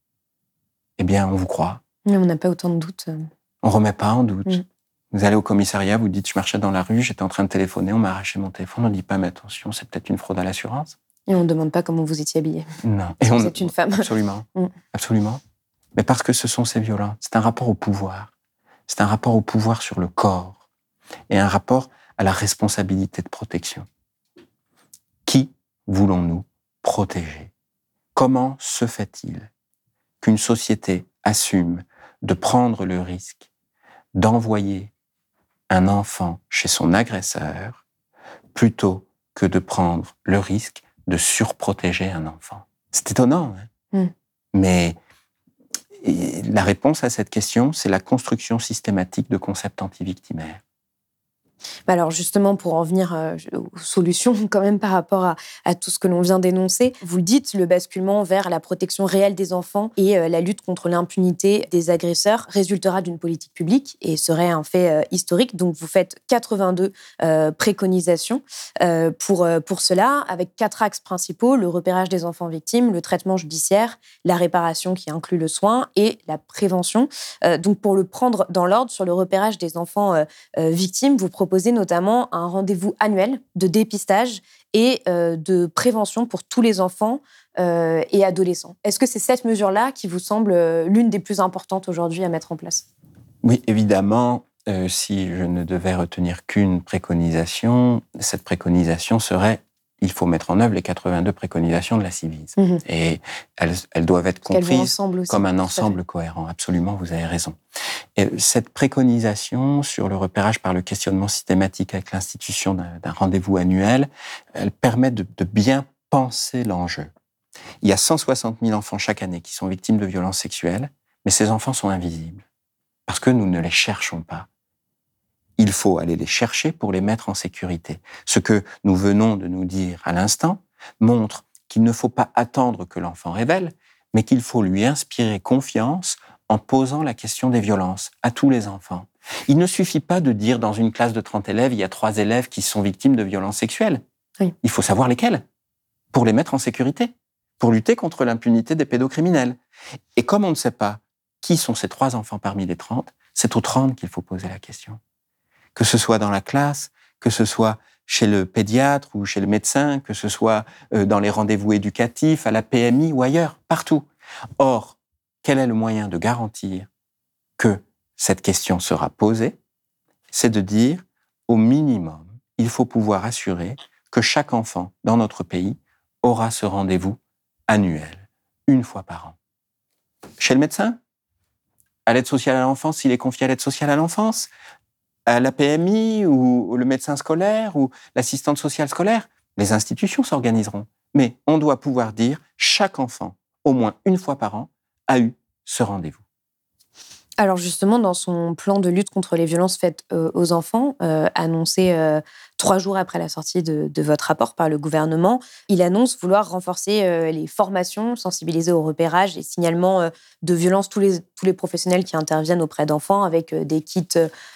eh bien, on vous croit. Mais on n'a pas autant de doutes euh. On remet pas en doute. Mm. Vous allez au commissariat, vous dites, je marchais dans la rue, j'étais en train de téléphoner, on m'a arraché mon téléphone, on ne dit pas, mais attention, c'est peut-être une fraude à l'assurance. et on ne demande pas comment vous étiez habillé Non. Et on- vous êtes une femme Absolument. [laughs] Mm. Absolument. Mais parce que ce sont ces violents. C'est un rapport au pouvoir. C'est un rapport au pouvoir sur le corps. Et un rapport à la responsabilité de protection. Qui voulons-nous protéger? Comment se fait-il qu'une société assume de prendre le risque d'envoyer un enfant chez son agresseur plutôt que de prendre le risque de surprotéger un enfant. C'est étonnant, hein mm. mais la réponse à cette question, c'est la construction systématique de concepts anti-victimaires. Bah alors justement, pour en venir euh, aux solutions [laughs] quand même par rapport à, tout ce que l'on vient d'énoncer, vous le dites, le basculement vers la protection réelle des enfants et euh, la lutte contre l'impunité des agresseurs résultera d'une politique publique et serait un fait euh, historique. Donc vous faites 82 préconisations pour, pour cela, avec quatre axes principaux, le repérage des enfants victimes, le traitement judiciaire, la réparation qui inclut le soin et la prévention. donc pour le prendre dans l'ordre, sur le repérage des enfants victimes, vous proposez notamment un rendez-vous annuel de dépistage et euh, de prévention pour tous les enfants euh, et adolescents. Est-ce que c'est cette mesure-là qui vous semble euh, l'une des plus importantes aujourd'hui à mettre en place? Oui, évidemment. si je ne devais retenir qu'une préconisation, cette préconisation serait il faut mettre en œuvre les 82 préconisations de la Civise. Mhm. Et elles, doivent être comprises comme un ensemble cohérent. Absolument, vous avez raison. Et cette préconisation sur le repérage par le questionnement systématique avec l'institution d'un rendez-vous annuel, elle permet de, de bien penser l'enjeu. Il y a 160 000 enfants chaque année qui sont victimes de violences sexuelles, mais ces enfants sont invisibles parce que nous ne les cherchons pas il faut aller les chercher pour les mettre en sécurité. Ce que nous venons de nous dire à l'instant montre qu'il ne faut pas attendre que l'enfant révèle, mais qu'il faut lui inspirer confiance en posant la question des violences à tous les enfants. Il ne suffit pas de dire dans une classe de 30 élèves, il y a trois élèves qui sont victimes de violences sexuelles. Il faut savoir lesquels pour les mettre en sécurité, pour lutter contre l'impunité des pédocriminels. Et comme on ne sait pas qui sont ces trois enfants parmi les 30, c'est aux 30 qu'il faut poser la question que ce soit dans la classe, que ce soit chez le pédiatre ou chez le médecin, que ce soit euh, dans les rendez-vous éducatifs, à la PMI ou ailleurs, partout. Or, quel est le moyen de garantir que cette question sera posée? C'est de dire, au minimum, il faut pouvoir assurer que chaque enfant dans notre pays aura ce rendez-vous annuel, une fois par an. Chez le médecin? À l'aide sociale à l'enfance, s'il est confié à l'aide sociale à l'enfance? La PMI ou le médecin scolaire ou l'assistante sociale scolaire. Les institutions s'organiseront. Mais on doit pouvoir dire chaque enfant, au moins une fois par an, a eu ce rendez-vous. Alors justement, dans son plan de lutte contre les violences faites euh, aux enfants, euh, annoncé euh, trois jours après la sortie de, votre rapport par le gouvernement, il annonce vouloir renforcer les formations, sensibiliser au repérage et signalement de violences tous les, tous les professionnels qui interviennent auprès d'enfants avec des kits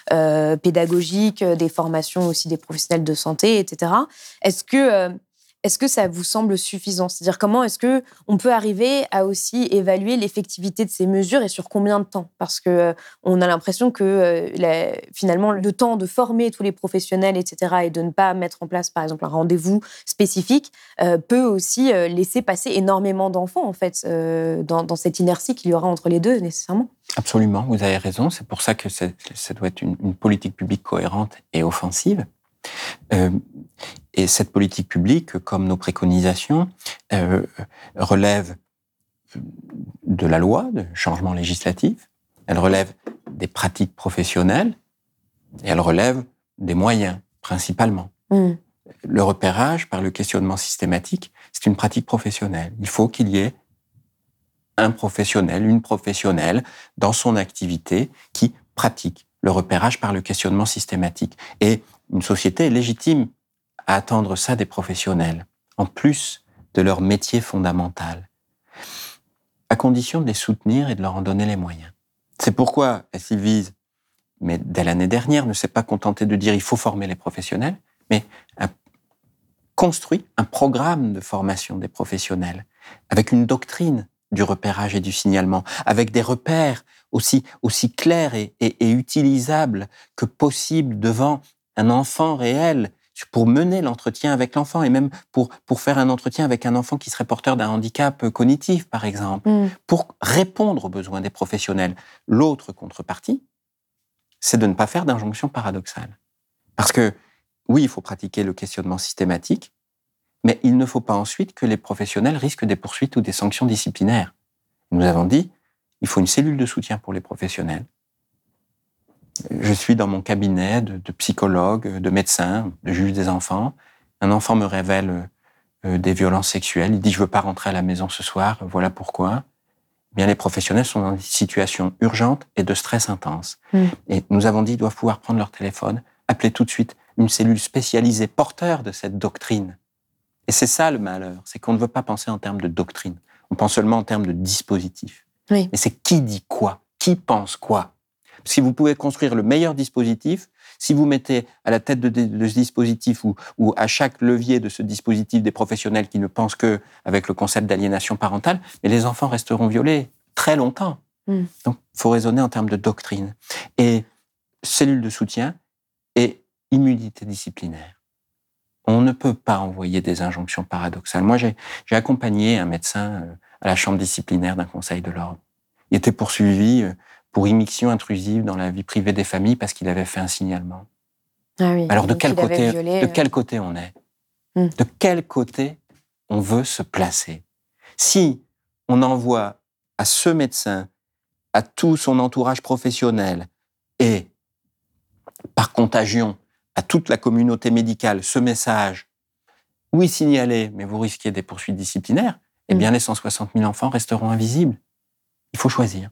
pédagogiques, des formations aussi des professionnels de santé, etc. Est-ce que est-ce que ça vous semble suffisant? C'est-à-dire comment est-ce que on peut arriver à aussi évaluer l'effectivité de ces mesures et sur combien de temps? Parce que euh, on a l'impression que euh, finalement le temps de former tous les professionnels, etc., et de ne pas mettre en place, par exemple, un rendez-vous spécifique, euh, peut aussi laisser passer énormément d'enfants en fait dans, cette inertie qu'il y aura entre les deux nécessairement. Absolument, vous avez raison. C'est pour ça que ça doit être une, politique publique cohérente et offensive. Et cette politique publique, comme nos préconisations, euh, relève de la loi, de changement législatif, elle relève des pratiques professionnelles et elle relève des moyens, principalement. Mm. Le repérage par le questionnement systématique, c'est une pratique professionnelle. Il faut qu'il y ait un professionnel, une professionnelle dans son activité qui pratique le repérage par le questionnement systématique. Et une société est légitime à attendre ça des professionnels, en plus de leur métier fondamental, à condition de les soutenir et de leur en donner les moyens. C'est pourquoi la Civise, mais dès l'année dernière, ne s'est pas contentée de dire il faut former les professionnels, mais a construit un programme de formation des professionnels avec une doctrine du repérage et du signalement, avec des repères aussi, aussi clairs et, et utilisables que possible devant un enfant réel pour mener l'entretien avec l'enfant et même pour, pour faire un entretien avec un enfant qui serait porteur d'un handicap cognitif, par exemple, mm. pour répondre aux besoins des professionnels. L'autre contrepartie, c'est de ne pas faire d'injonction paradoxale. Parce que, oui, il faut pratiquer le questionnement systématique, mais il ne faut pas ensuite que les professionnels risquent des poursuites ou des sanctions disciplinaires. Nous avons dit, il faut une cellule de soutien pour les professionnels. Je suis dans mon cabinet de, de psychologue, de médecin, de juge des enfants. Un enfant me révèle euh, des violences sexuelles. Il dit je veux pas rentrer à la maison ce soir. Voilà pourquoi. Eh bien, les professionnels sont dans une situation urgente et de stress intense. Mm. Et nous avons dit ils doivent pouvoir prendre leur téléphone, appeler tout de suite une cellule spécialisée porteur de cette doctrine. Et c'est ça le malheur, c'est qu'on ne veut pas penser en termes de doctrine. On pense seulement en termes de dispositif. Oui. Mais c'est qui dit quoi? Qui pense quoi? Si vous pouvez construire le meilleur dispositif, si vous mettez à la tête de, ce dispositif ou, ou à chaque levier de ce dispositif des professionnels qui ne pensent que avec le concept d'aliénation parentale, mais les enfants resteront violés très longtemps. Mm. Donc, il faut raisonner en termes de doctrine. Et cellule de soutien et immunité disciplinaire. On ne peut pas envoyer des injonctions paradoxales. Moi, j'ai j'ai accompagné un médecin euh, à la chambre disciplinaire d'un conseil de l'ordre. Il était poursuivi euh, pour immixtion intrusive dans la vie privée des familles parce qu'il avait fait un signalement. Ah oui. Alors de quel côté, violé, de euh, quel côté on est Hmm. De quel côté on veut se placer Si on envoie à ce médecin, à tout son entourage professionnel et par contagion à toute la communauté médicale ce message, oui signalez, mais vous risquez des poursuites disciplinaires, eh Hmm. bien les 160 000 enfants resteront invisibles. Il faut choisir.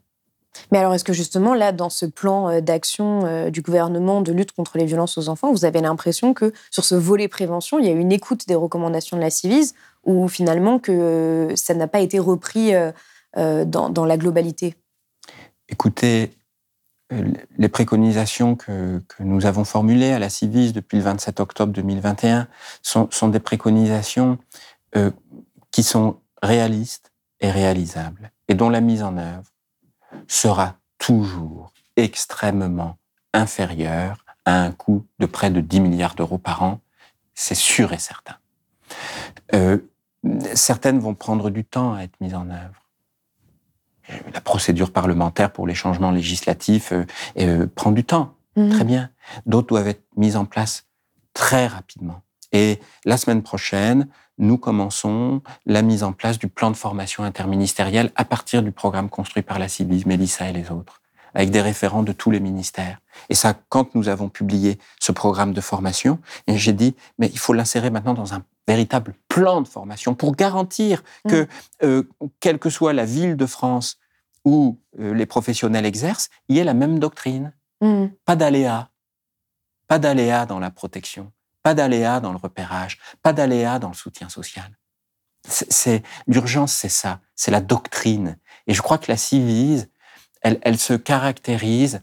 Mais alors, est-ce que justement, là, dans ce plan euh, d'action euh, du gouvernement de lutte contre les violences aux enfants, vous avez l'impression que sur ce volet prévention, il y a une écoute des recommandations de la Civis ou finalement que euh, ça n'a pas été repris dans, la globalité? Écoutez, les préconisations que, nous avons formulées à la Civis depuis le 27 octobre 2021 sont, sont des préconisations qui sont réalistes et réalisables et dont la mise en œuvre sera toujours extrêmement inférieure à un coût de près de 10 milliards d'euros par an. C'est sûr et certain. Euh, certaines vont prendre du temps à être mises en œuvre la procédure parlementaire pour les changements législatifs euh, euh, prend du temps, Mhm. très bien. D'autres doivent être mises en place très rapidement. Et la semaine prochaine, nous commençons la mise en place du plan de formation interministériel à partir du programme construit par la Civis, Mélissa et les autres, avec des référents de tous les ministères. Et ça, quand nous avons publié ce programme de formation, et j'ai dit, mais il faut l'insérer maintenant dans un véritable plan de formation pour garantir que, euh, quelle que soit la ville de France où euh, les professionnels exercent, il y ait la même doctrine. Mhm. Pas d'aléas. Pas d'aléas dans la protection. Pas d'aléas dans le repérage. Pas d'aléas dans le soutien social. C'est- l'urgence, c'est ça. C'est la doctrine. Et je crois que la civise, elle, elle se caractérise,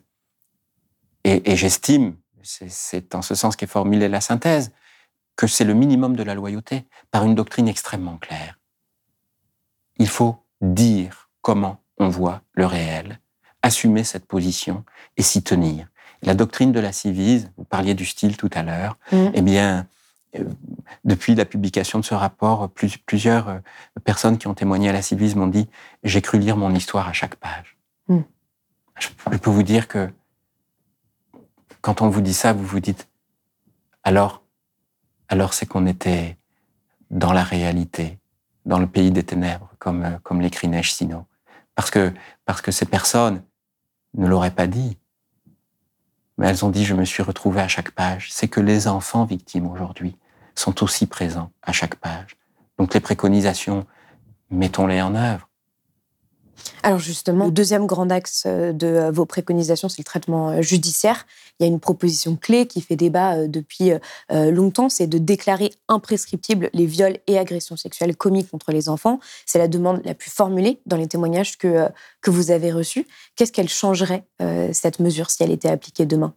et, et j'estime, c'est en ce sens qu'est formulée la synthèse, que c'est le minimum de la loyauté par une doctrine extrêmement claire. Il faut dire comment on voit le réel, assumer cette position et s'y tenir. La doctrine de la civise, vous parliez du style tout à l'heure, Mhm. eh bien, euh, depuis la publication de ce rapport, plus- plusieurs euh, personnes qui ont témoigné à la civise m'ont dit j'ai cru lire mon histoire à chaque page. Je, je peux vous dire que quand on vous dit ça, vous vous dites alors, alors c'est qu'on était dans la réalité, dans le pays des ténèbres, comme, euh, comme l'écrit Neige Sino. Parce que, parce que ces personnes ne l'auraient pas dit. Mais elles ont dit, je me suis retrouvé à chaque page. C'est que les enfants victimes aujourd'hui sont aussi présents à chaque page. Donc les préconisations, mettons-les en œuvre. Alors justement, le deuxième grand axe euh, de euh, vos préconisations, c'est le traitement euh, judiciaire. Il y a une proposition clé qui fait débat depuis longtemps, c'est de déclarer imprescriptibles les viols et agressions sexuelles commis contre les enfants. C'est la demande la plus formulée dans les témoignages que, que vous avez reçus. Qu'est-ce qu'elle changerait, cette mesure, si elle était appliquée demain?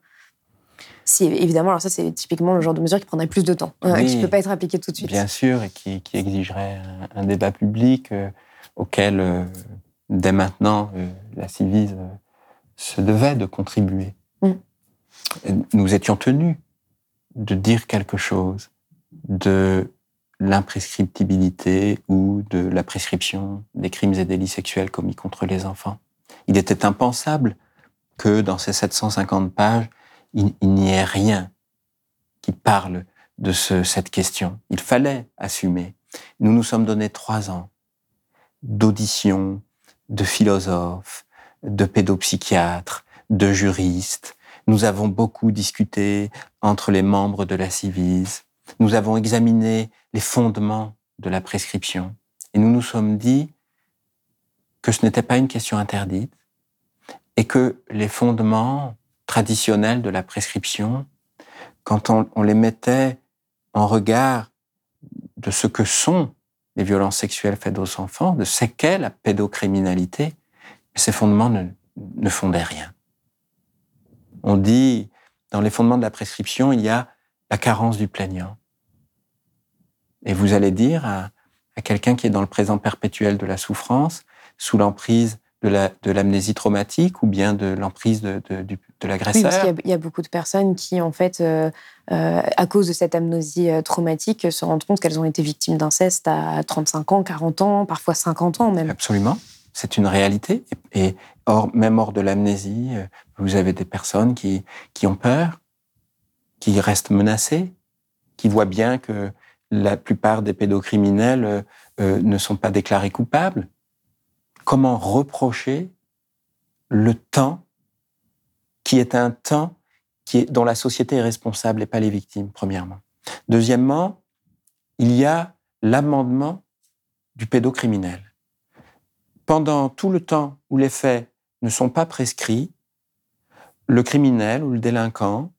Si, évidemment, alors ça, c'est typiquement le genre de mesure qui prendrait plus de temps, hein, qui ne peut pas être appliquée tout de suite. Bien sûr, et qui, qui exigerait un, un débat public euh, auquel, euh, dès maintenant, euh, la Civise euh, se devait de contribuer. Mm. Nous étions tenus de dire quelque chose de l'imprescriptibilité ou de la prescription des crimes et délits sexuels commis contre les enfants. Il était impensable que dans ces 750 pages, il, il n'y ait rien qui parle de ce- cette question. Il fallait assumer. Nous nous sommes donné trois ans d'auditions, de philosophes, de pédopsychiatres, de juristes. Nous avons beaucoup discuté entre les membres de la Civise. Nous avons examiné les fondements de la prescription. Et nous nous sommes dit que ce n'était pas une question interdite et que les fondements traditionnels de la prescription, quand on, on les mettait en regard de ce que sont les violences sexuelles faites aux enfants, de ce qu'est la pédocriminalité, ces fondements ne, fondaient rien. On dit, dans les fondements de la prescription, il y a la carence du plaignant. Et vous allez dire à quelqu'un qui est dans le présent perpétuel de la souffrance, sous l'emprise de l'amnésie la, de traumatique ou bien de l'emprise de, de, de l'agresseur. Oui, parce qu'il y, a beaucoup de personnes qui, en fait, euh, euh, à cause de cette amnésie euh, traumatique, se rendent compte qu'elles ont été victimes d'inceste à 35 ans, 40 ans, parfois 50 ans même. Absolument. C'est une réalité. Et, même hors de l'amnésie, vous avez des personnes qui, qui ont peur, qui restent menacées, qui voient bien que la plupart des pédocriminels euh, ne sont pas déclarés coupables. Comment reprocher le temps qui est un temps dont la société est responsable et pas les victimes, premièrement. Deuxièmement, il y a l'amendement du pédocriminel. Pendant tout le temps où les faits ne sont pas prescrits, le criminel ou le délinquant,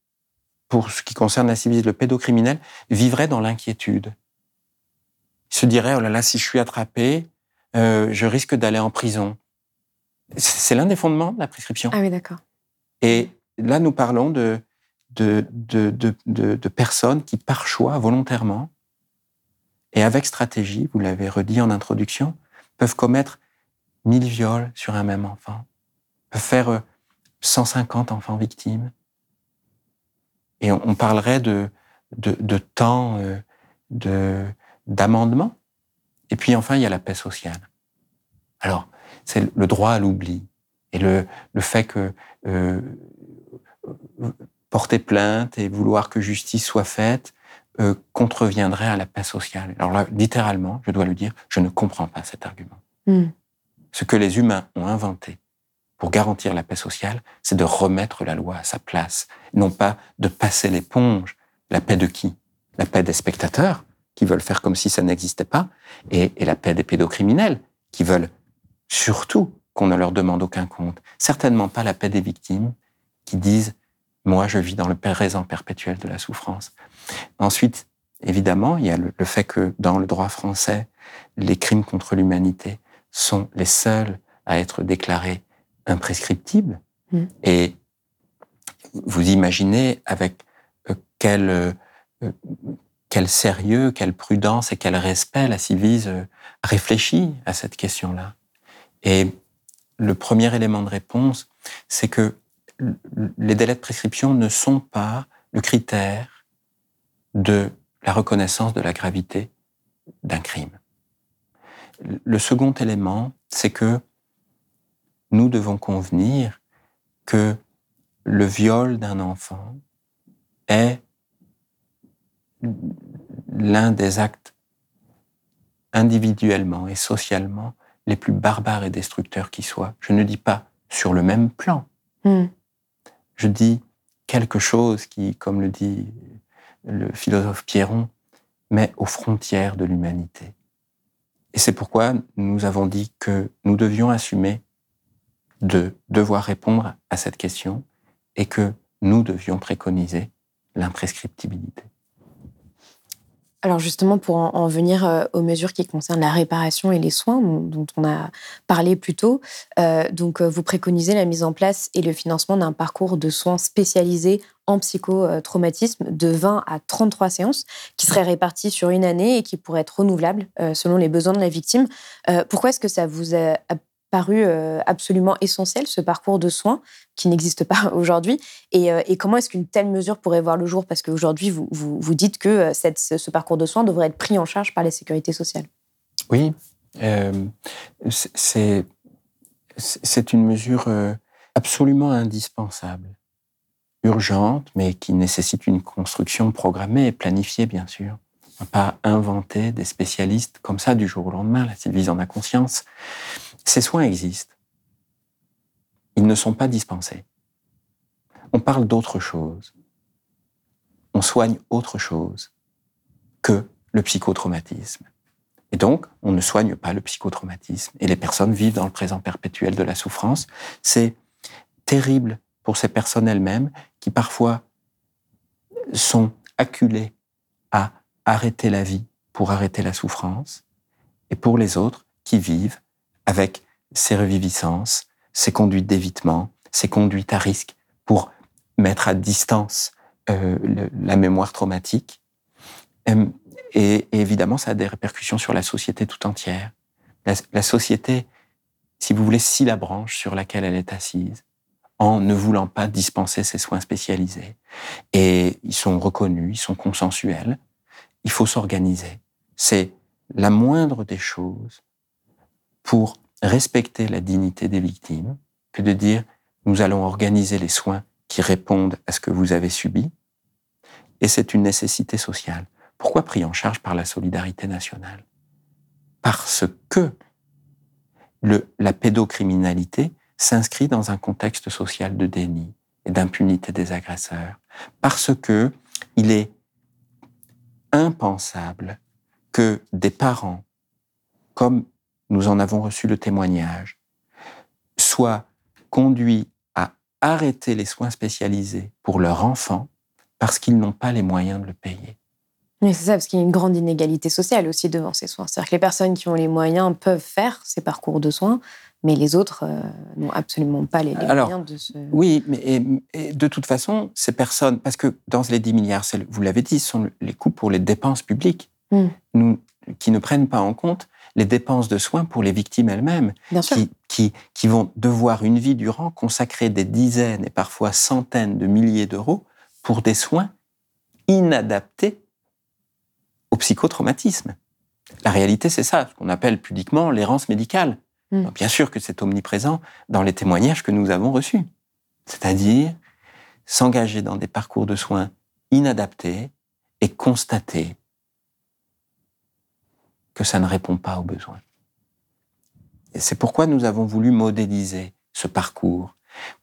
pour ce qui concerne la civilisation, le pédocriminel, vivrait dans l'inquiétude. Il se dirait, oh là là, si je suis attrapé, euh, je risque d'aller en prison. C'est l'un des fondements de la prescription. Ah oui, d'accord. Et là, nous parlons de, de, de, de, de personnes qui, par choix, volontairement, et avec stratégie, vous l'avez redit en introduction, peuvent commettre 1000 viols sur un même enfant, peuvent faire 150 enfants victimes. Et on, on parlerait de, de, de temps euh, de d'amendement. Et puis enfin, il y a la paix sociale. Alors, c'est le droit à l'oubli et le, le fait que euh, porter plainte et vouloir que justice soit faite euh, contreviendrait à la paix sociale. Alors là, littéralement, je dois le dire, je ne comprends pas cet argument. Mm. Ce que les humains ont inventé pour garantir la paix sociale, c'est de remettre la loi à sa place, non pas de passer l'éponge. La paix de qui? La paix des spectateurs, qui veulent faire comme si ça n'existait pas, et, et, la paix des pédocriminels, qui veulent surtout qu'on ne leur demande aucun compte. Certainement pas la paix des victimes, qui disent moi, je vis dans le présent perpétuel de la souffrance. Ensuite, évidemment, il y a le, le fait que dans le droit français, les crimes contre l'humanité sont les seuls à être déclarés imprescriptibles. Mm. Et vous imaginez avec euh, quel, euh, quel sérieux, quelle prudence et quel respect la Civise euh, réfléchit à cette question-là. Et le premier élément de réponse, c'est que les délais de prescription ne sont pas le critère de la reconnaissance de la gravité d'un crime. Le second élément, c'est que nous devons convenir que le viol d'un enfant est l'un des actes individuellement et socialement les plus barbares et destructeurs qui soient. Je ne dis pas sur le même plan. Mm. Je dis quelque chose qui, comme le dit le philosophe Pierron, met aux frontières de l'humanité. Et c'est pourquoi nous avons dit que nous devions assumer de devoir répondre à cette question et que nous devions préconiser l'imprescriptibilité. Alors justement, pour en, en venir euh, aux mesures qui concernent la réparation et les soins dont, on a parlé plus tôt, euh, donc euh, vous préconisez la mise en place et le financement d'un parcours de soins spécialisé en psychotraumatisme de 20 à 33 séances qui seraient réparties sur une année et qui pourraient être renouvelables selon les besoins de la victime. Pourquoi est-ce que ça vous a paru euh, absolument essentiel, ce parcours de soins qui n'existe pas [laughs] aujourd'hui et, euh, et, comment est-ce qu'une telle mesure pourrait voir le jour? Parce qu'aujourd'hui, vous, vous, vous, dites que euh, cette, ce parcours de soins devrait être pris en charge par la sécurité sociale. Oui, euh, c'est une mesure absolument indispensable, urgente, mais qui nécessite une construction programmée et planifiée, bien sûr. On pas inventer des spécialistes comme ça du jour au lendemain. La Sylvie en a conscience. Ces soins existent. ils ne sont pas dispensés. On parle d'autre chose. On soigne autre chose que le psychotraumatisme. Et donc, on ne soigne pas le psychotraumatisme. Et les personnes vivent dans le présent perpétuel de la souffrance. C'est terrible pour ces personnes elles-mêmes qui parfois sont acculées à arrêter la vie pour arrêter la souffrance, et pour les autres qui vivent avec ces reviviscences, ces conduites d'évitement, ces conduites à risque pour mettre à distance euh, la mémoire traumatique. Euh, et, évidemment, ça a des répercussions sur la société tout entière. La, société, si vous voulez, scie la branche sur laquelle elle est assise en ne voulant pas dispenser ses soins spécialisés. Et ils sont reconnus, ils sont consensuels. Il faut s'organiser. C'est la moindre des choses pour respecter la dignité des victimes que de dire nous allons organiser les soins qui répondent à ce que vous avez subi. Et c'est une nécessité sociale. Pourquoi pris en charge par la solidarité nationale? Parce que le, la pédocriminalité s'inscrit dans un contexte social de déni et d'impunité des agresseurs. Parce que il est impensable que des parents, comme nous en avons reçu le témoignage, soient conduits à arrêter les soins spécialisés pour leur enfant parce qu'ils n'ont pas les moyens de le payer. Oui, c'est ça, parce qu'il y a une grande inégalité sociale aussi devant ces soins. C'est-à-dire que les personnes qui ont les moyens peuvent faire ces parcours de soins, mais les autres euh, n'ont absolument pas les, moyens de se... Oui, mais de toute façon, ces personnes, parce que dans les 10 milliards, vous l'avez dit, ce sont les coûts pour les dépenses publiques, hmm. nous, qui ne prennent pas en compte les dépenses de soins pour les victimes elles-mêmes, qui, qui, qui vont devoir une vie durant consacrer des dizaines et parfois centaines de milliers d'euros pour des soins inadaptés au psychotraumatisme. La réalité, c'est ça, ce qu'on appelle pudiquement l'errance médicale. Mm. Bien sûr que c'est omniprésent dans les témoignages que nous avons reçus. C'est-à-dire s'engager dans des parcours de soins inadaptés et constater que ça ne répond pas aux besoins. Et c'est pourquoi nous avons voulu modéliser ce parcours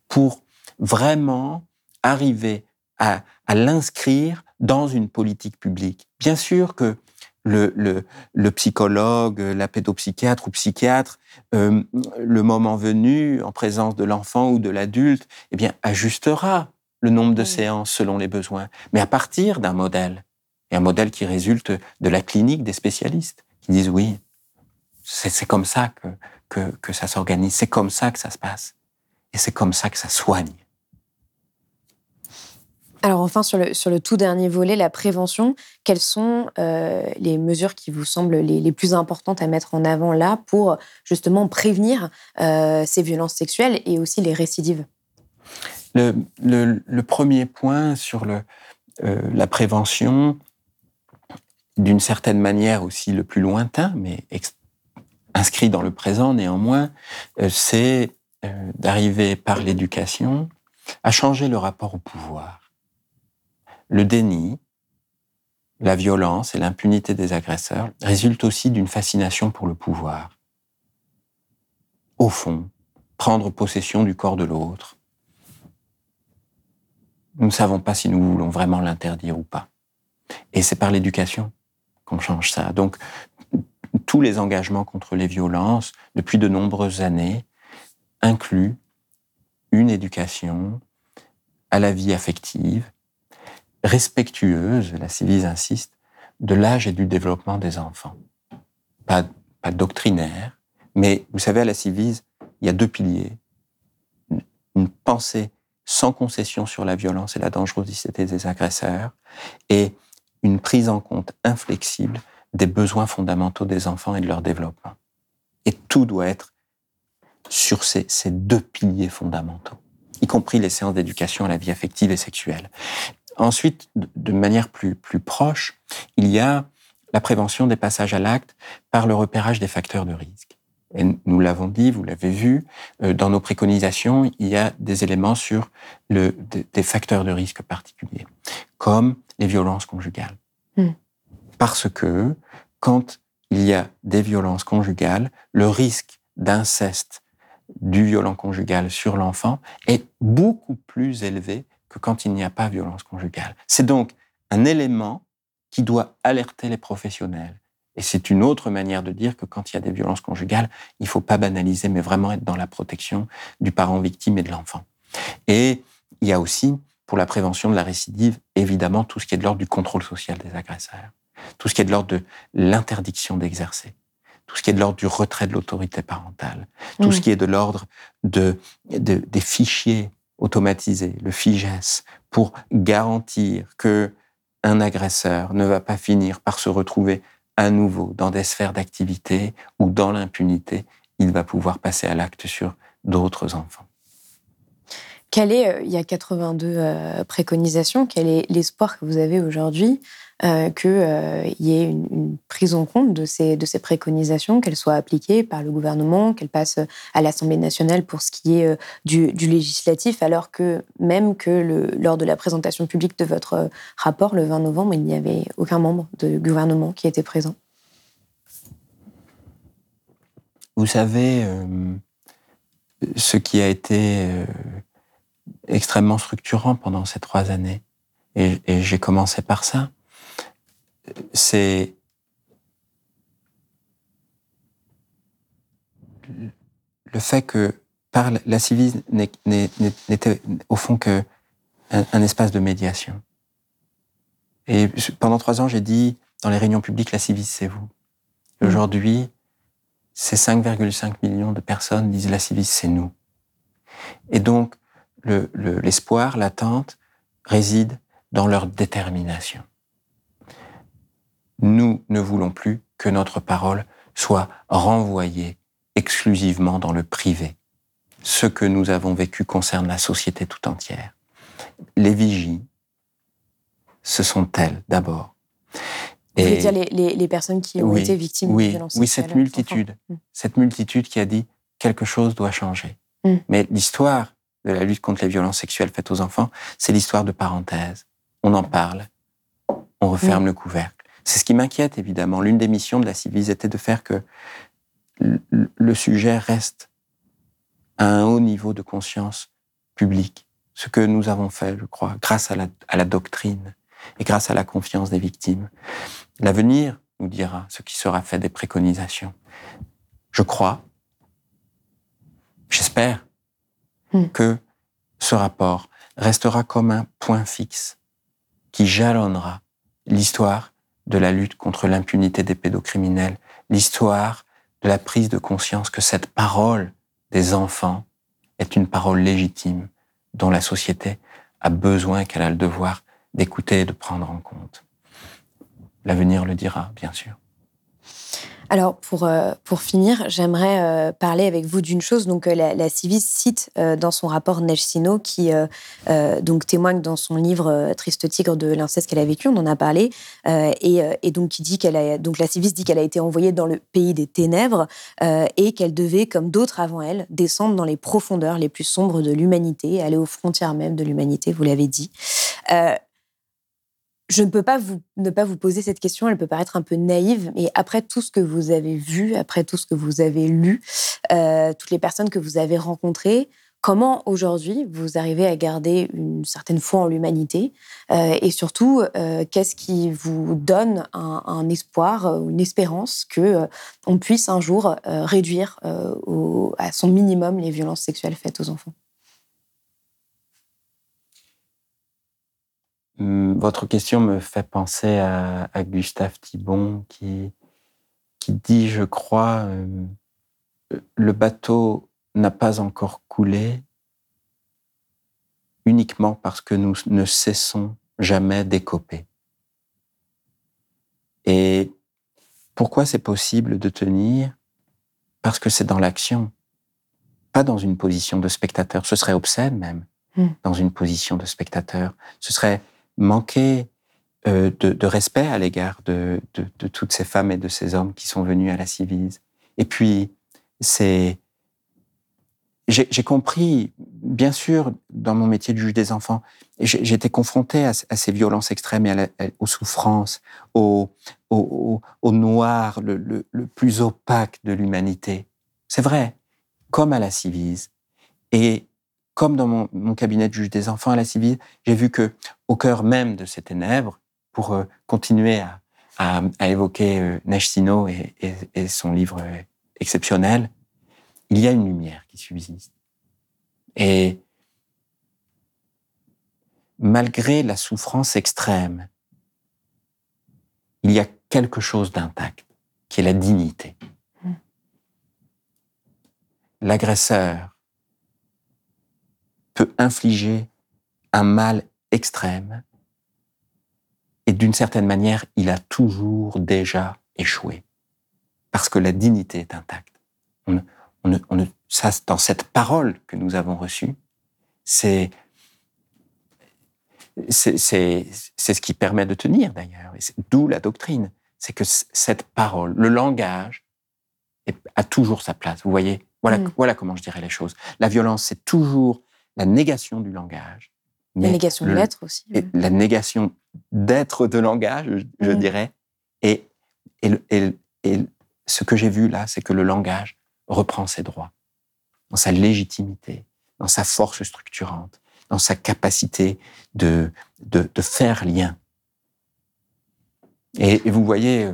pour vraiment arriver à, à l'inscrire dans une politique publique. Bien sûr que le, le, le psychologue, la pédopsychiatre ou psychiatre, euh, le moment venu, en présence de l'enfant ou de l'adulte, eh bien, ajustera le nombre de séances selon les besoins, mais à partir d'un modèle, et un modèle qui résulte de la clinique des spécialistes, qui disent oui, c'est comme ça que, que, que ça s'organise, c'est comme ça que ça se passe, et c'est comme ça que ça soigne. Alors enfin, sur le, sur le tout dernier volet, la prévention, quelles sont euh, les mesures qui vous semblent les, plus importantes à mettre en avant là pour justement prévenir euh, ces violences sexuelles et aussi les récidives? Le, le, premier point sur le, euh, la prévention, d'une certaine manière aussi le plus lointain, mais inscrit dans le présent néanmoins, c'est d'arriver par l'éducation à changer le rapport au pouvoir le déni, la violence et l'impunité des agresseurs résultent aussi d'une fascination pour le pouvoir. Au fond, prendre possession du corps de l'autre. Nous ne savons pas si nous voulons vraiment l'interdire ou pas. Et c'est par l'éducation change ça. Donc, tous les engagements contre les violences, depuis de nombreuses années, incluent une éducation à la vie affective, respectueuse, la Civise insiste, de l'âge et du développement des enfants. Pas, pas doctrinaire, mais vous savez, à la Civise, il y a deux piliers. Une, pensée sans concession sur la violence et la dangerosité des agresseurs, et une prise en compte inflexible des besoins fondamentaux des enfants et de leur développement. Et tout doit être sur ces, deux piliers fondamentaux, y compris les séances d'éducation à la vie affective et sexuelle. Ensuite, de manière plus proche, il y a la prévention des passages à l'acte par le repérage des facteurs de risque. Et nous l'avons dit, vous l'avez vu, euh, dans nos préconisations, il y a des éléments sur le, des facteurs de risque particuliers, comme les violences conjugales. Hmm. Parce que quand il y a des violences conjugales, le risque d'inceste du violent conjugal sur l'enfant est beaucoup plus élevé que quand il n'y a pas violence conjugale. C'est donc un élément qui doit alerter les professionnels. Et c'est une autre manière de dire que quand il y a des violences conjugales, il ne faut pas banaliser, mais vraiment être dans la protection du parent victime et de l'enfant. Et il y a aussi, pour la prévention de la récidive, évidemment, tout ce qui est de l'ordre du contrôle social des agresseurs, tout ce qui est de l'ordre de l'interdiction d'exercer, tout ce qui est de l'ordre du retrait de l'autorité parentale, tout ce qui est de l'ordre de, des fichiers automatisés, le FIGES, pour garantir que un agresseur ne va pas finir par se retrouver à nouveau dans des sphères d'activité ou dans l'impunité, il va pouvoir passer à l'acte sur d'autres enfants. Quel est, euh, il y a 82 euh, préconisations, quel est l'espoir que vous avez aujourd'hui qu'il y ait une, prise en compte de ces, préconisations, qu'elles soient appliquées par le gouvernement, qu'elles passent à l'Assemblée nationale pour ce qui est du, du, législatif, alors que même que lors de la présentation publique de votre rapport le 20 novembre, il n'y avait aucun membre de gouvernement qui était présent Vous savez, ce qui a été extrêmement structurant pendant ces trois années. Et, j'ai commencé par ça. C'est le fait que par la civile n'était au fond que un, espace de médiation. Et pendant trois ans, j'ai dit dans les réunions publiques, la civile, c'est vous. Mmh. Aujourd'hui, ces 5,5 millions de personnes disent la civile, c'est nous. Et donc, l'espoir, l'attente réside dans leur détermination. Nous ne voulons plus que notre parole soit renvoyée exclusivement dans le privé. Ce que nous avons vécu concerne la société tout entière. Les vigies, ce sont elles d'abord. Vous voulez dire les, personnes qui ont été victimes de violences Oui, cette multitude, mm. cette multitude qui a dit quelque chose doit changer. Mm. Mais l'histoire de la lutte contre les violences sexuelles faites aux enfants, c'est l'histoire de parenthèse. On en parle, on referme le couvercle. C'est ce qui m'inquiète évidemment. L'une des missions de la Civise était de faire que le sujet reste à un haut niveau de conscience publique. Ce que nous avons fait, je crois, grâce à la, à la doctrine et grâce à la confiance des victimes. L'avenir nous dira ce qui sera fait des préconisations. Je crois, j'espère, Hmm. que ce rapport restera comme un point fixe qui jalonnera l'histoire de la lutte contre l'impunité des pédocriminels, l'histoire de la prise de conscience que cette parole des enfants est une parole légitime dont la société a besoin, qu'elle a le devoir d'écouter et de prendre en compte. L'avenir le dira, bien sûr. Alors, pour, euh, pour finir, j'aimerais euh, parler avec vous d'une chose. Donc, euh, la, Civis cite dans son rapport Neige qui donc témoigne dans son livre Triste tigre de l'inceste qu'elle a vécu, on en a parlé, et, et, donc qui dit qu'elle a, donc la Civis dit qu'elle a été envoyée dans le pays des ténèbres et qu'elle devait, comme d'autres avant elle, descendre dans les profondeurs les plus sombres de l'humanité, aller aux frontières même de l'humanité, vous l'avez dit je ne peux pas vous, ne pas vous poser cette question, elle peut paraître un peu naïve, mais après tout ce que vous avez vu, après tout ce que vous avez lu, euh, toutes les personnes que vous avez rencontrées, comment aujourd'hui vous arrivez à garder une certaine foi en l'humanité euh, et surtout euh, qu'est-ce qui vous donne un, espoir une espérance que on puisse un jour réduire à son minimum les violences sexuelles faites aux enfants? Votre question me fait penser à, Gustave Thibon qui, qui dit, je crois, euh, le bateau n'a pas encore coulé uniquement parce que nous ne cessons jamais d'écoper. Et pourquoi c'est possible de tenir? Parce que c'est dans l'action, pas dans une position de spectateur. Ce serait obscène même, mmh. dans une position de spectateur. Ce serait manquer euh, de, respect à l'égard de, toutes ces femmes et de ces hommes qui sont venus à la Civise. Et puis, c'est j'ai compris, bien sûr, dans mon métier de juge des enfants, j'étais confronté à, ces violences extrêmes et aux souffrances, au, au, noir le, plus opaque de l'humanité. C'est vrai, comme à la Civise. Et comme dans mon, mon cabinet de juge des enfants à la Civise, j'ai vu que au cœur même de ces ténèbres, pour euh, continuer à, à, à évoquer euh, Sino et, et, et son livre euh, exceptionnel, il y a une lumière qui subsiste. Et malgré la souffrance extrême, il y a quelque chose d'intact, qui est la dignité. L'agresseur peut infliger un mal extrême et d'une certaine manière, il a toujours déjà échoué parce que la dignité est intacte. On on ça, dans cette parole que nous avons reçue, c'est c'est ce qui permet de tenir d'ailleurs, d'où la doctrine. C'est que cette parole, le langage, a toujours sa place. Vous voyez, voilà, mm. voilà comment je dirais les choses. La violence, c'est toujours la négation du langage. La négation de l'être aussi. Oui. La négation d'être de langage, je, je mm. dirais. Et, et, et, et ce que j'ai vu là, c'est que le langage reprend ses droits, dans sa légitimité, dans sa force structurante, dans sa capacité de, de, de faire lien. Et, et, vous voyez euh,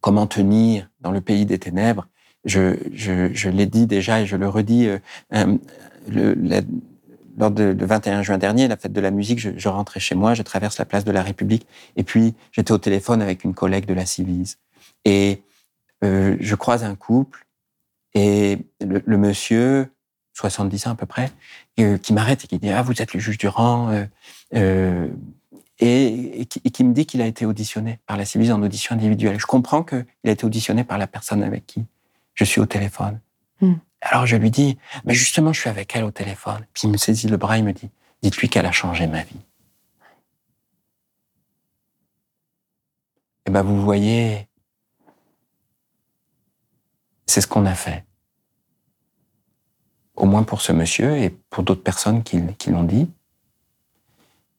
comment tenir dans le pays des ténèbres. Je, l'ai dit déjà et je le redis. Euh, le, la, lors de, le 21 juin dernier, la fête de la musique, je, rentrais chez moi, je traverse la place de la République, et puis j'étais au téléphone avec une collègue de la Civise. Et euh, je croise un couple, et le, le monsieur, 70 ans à peu près, euh, qui m'arrête et qui dit Ah, vous êtes le juge du rang. Euh, euh, et, qui, et, qui, me dit qu'il a été auditionné par la Civise en audition individuelle. Je comprends qu'il a été auditionné par la personne avec qui je suis au téléphone. Mm. Alors je lui dis Mais justement, je suis avec elle au téléphone. Puis il me saisit le bras, il me dit Dites-lui qu'elle a changé ma vie. Et ben, vous voyez, c'est ce qu'on a fait au moins pour ce monsieur et pour d'autres personnes qui, qui l'ont dit.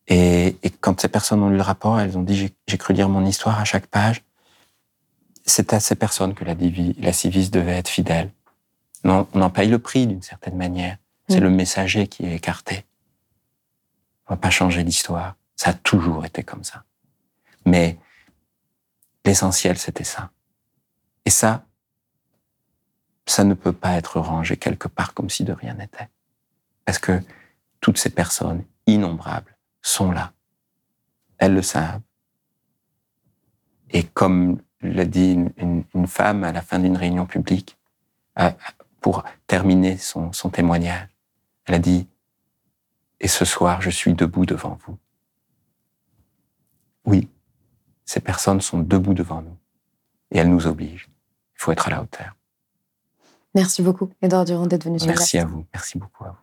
Et, et, quand ces personnes ont lu le rapport, elles ont dit j'ai cru lire mon histoire à chaque page. C'est à ces personnes que la, la civise devait être fidèle. Non, on en paye le prix d'une certaine manière. C'est mmh. le messager qui est écarté. On va pas changer l'histoire. Ça a toujours été comme ça. Mais l'essentiel, c'était ça. Et ça, ça ne peut pas être rangé quelque part comme si de rien n'était. Parce que toutes ces personnes innombrables sont là. Elles le savent. Et comme l'a dit une, une, une, femme à la fin d'une réunion publique, euh, pour terminer son, son témoignage, elle a dit, et ce soir, je suis debout devant vous. Oui, ces personnes sont debout devant nous. Et elles nous obligent. Il faut être à la hauteur. Merci beaucoup, Edouard Durand, d'être venu sur Merci à vous. Merci beaucoup à vous.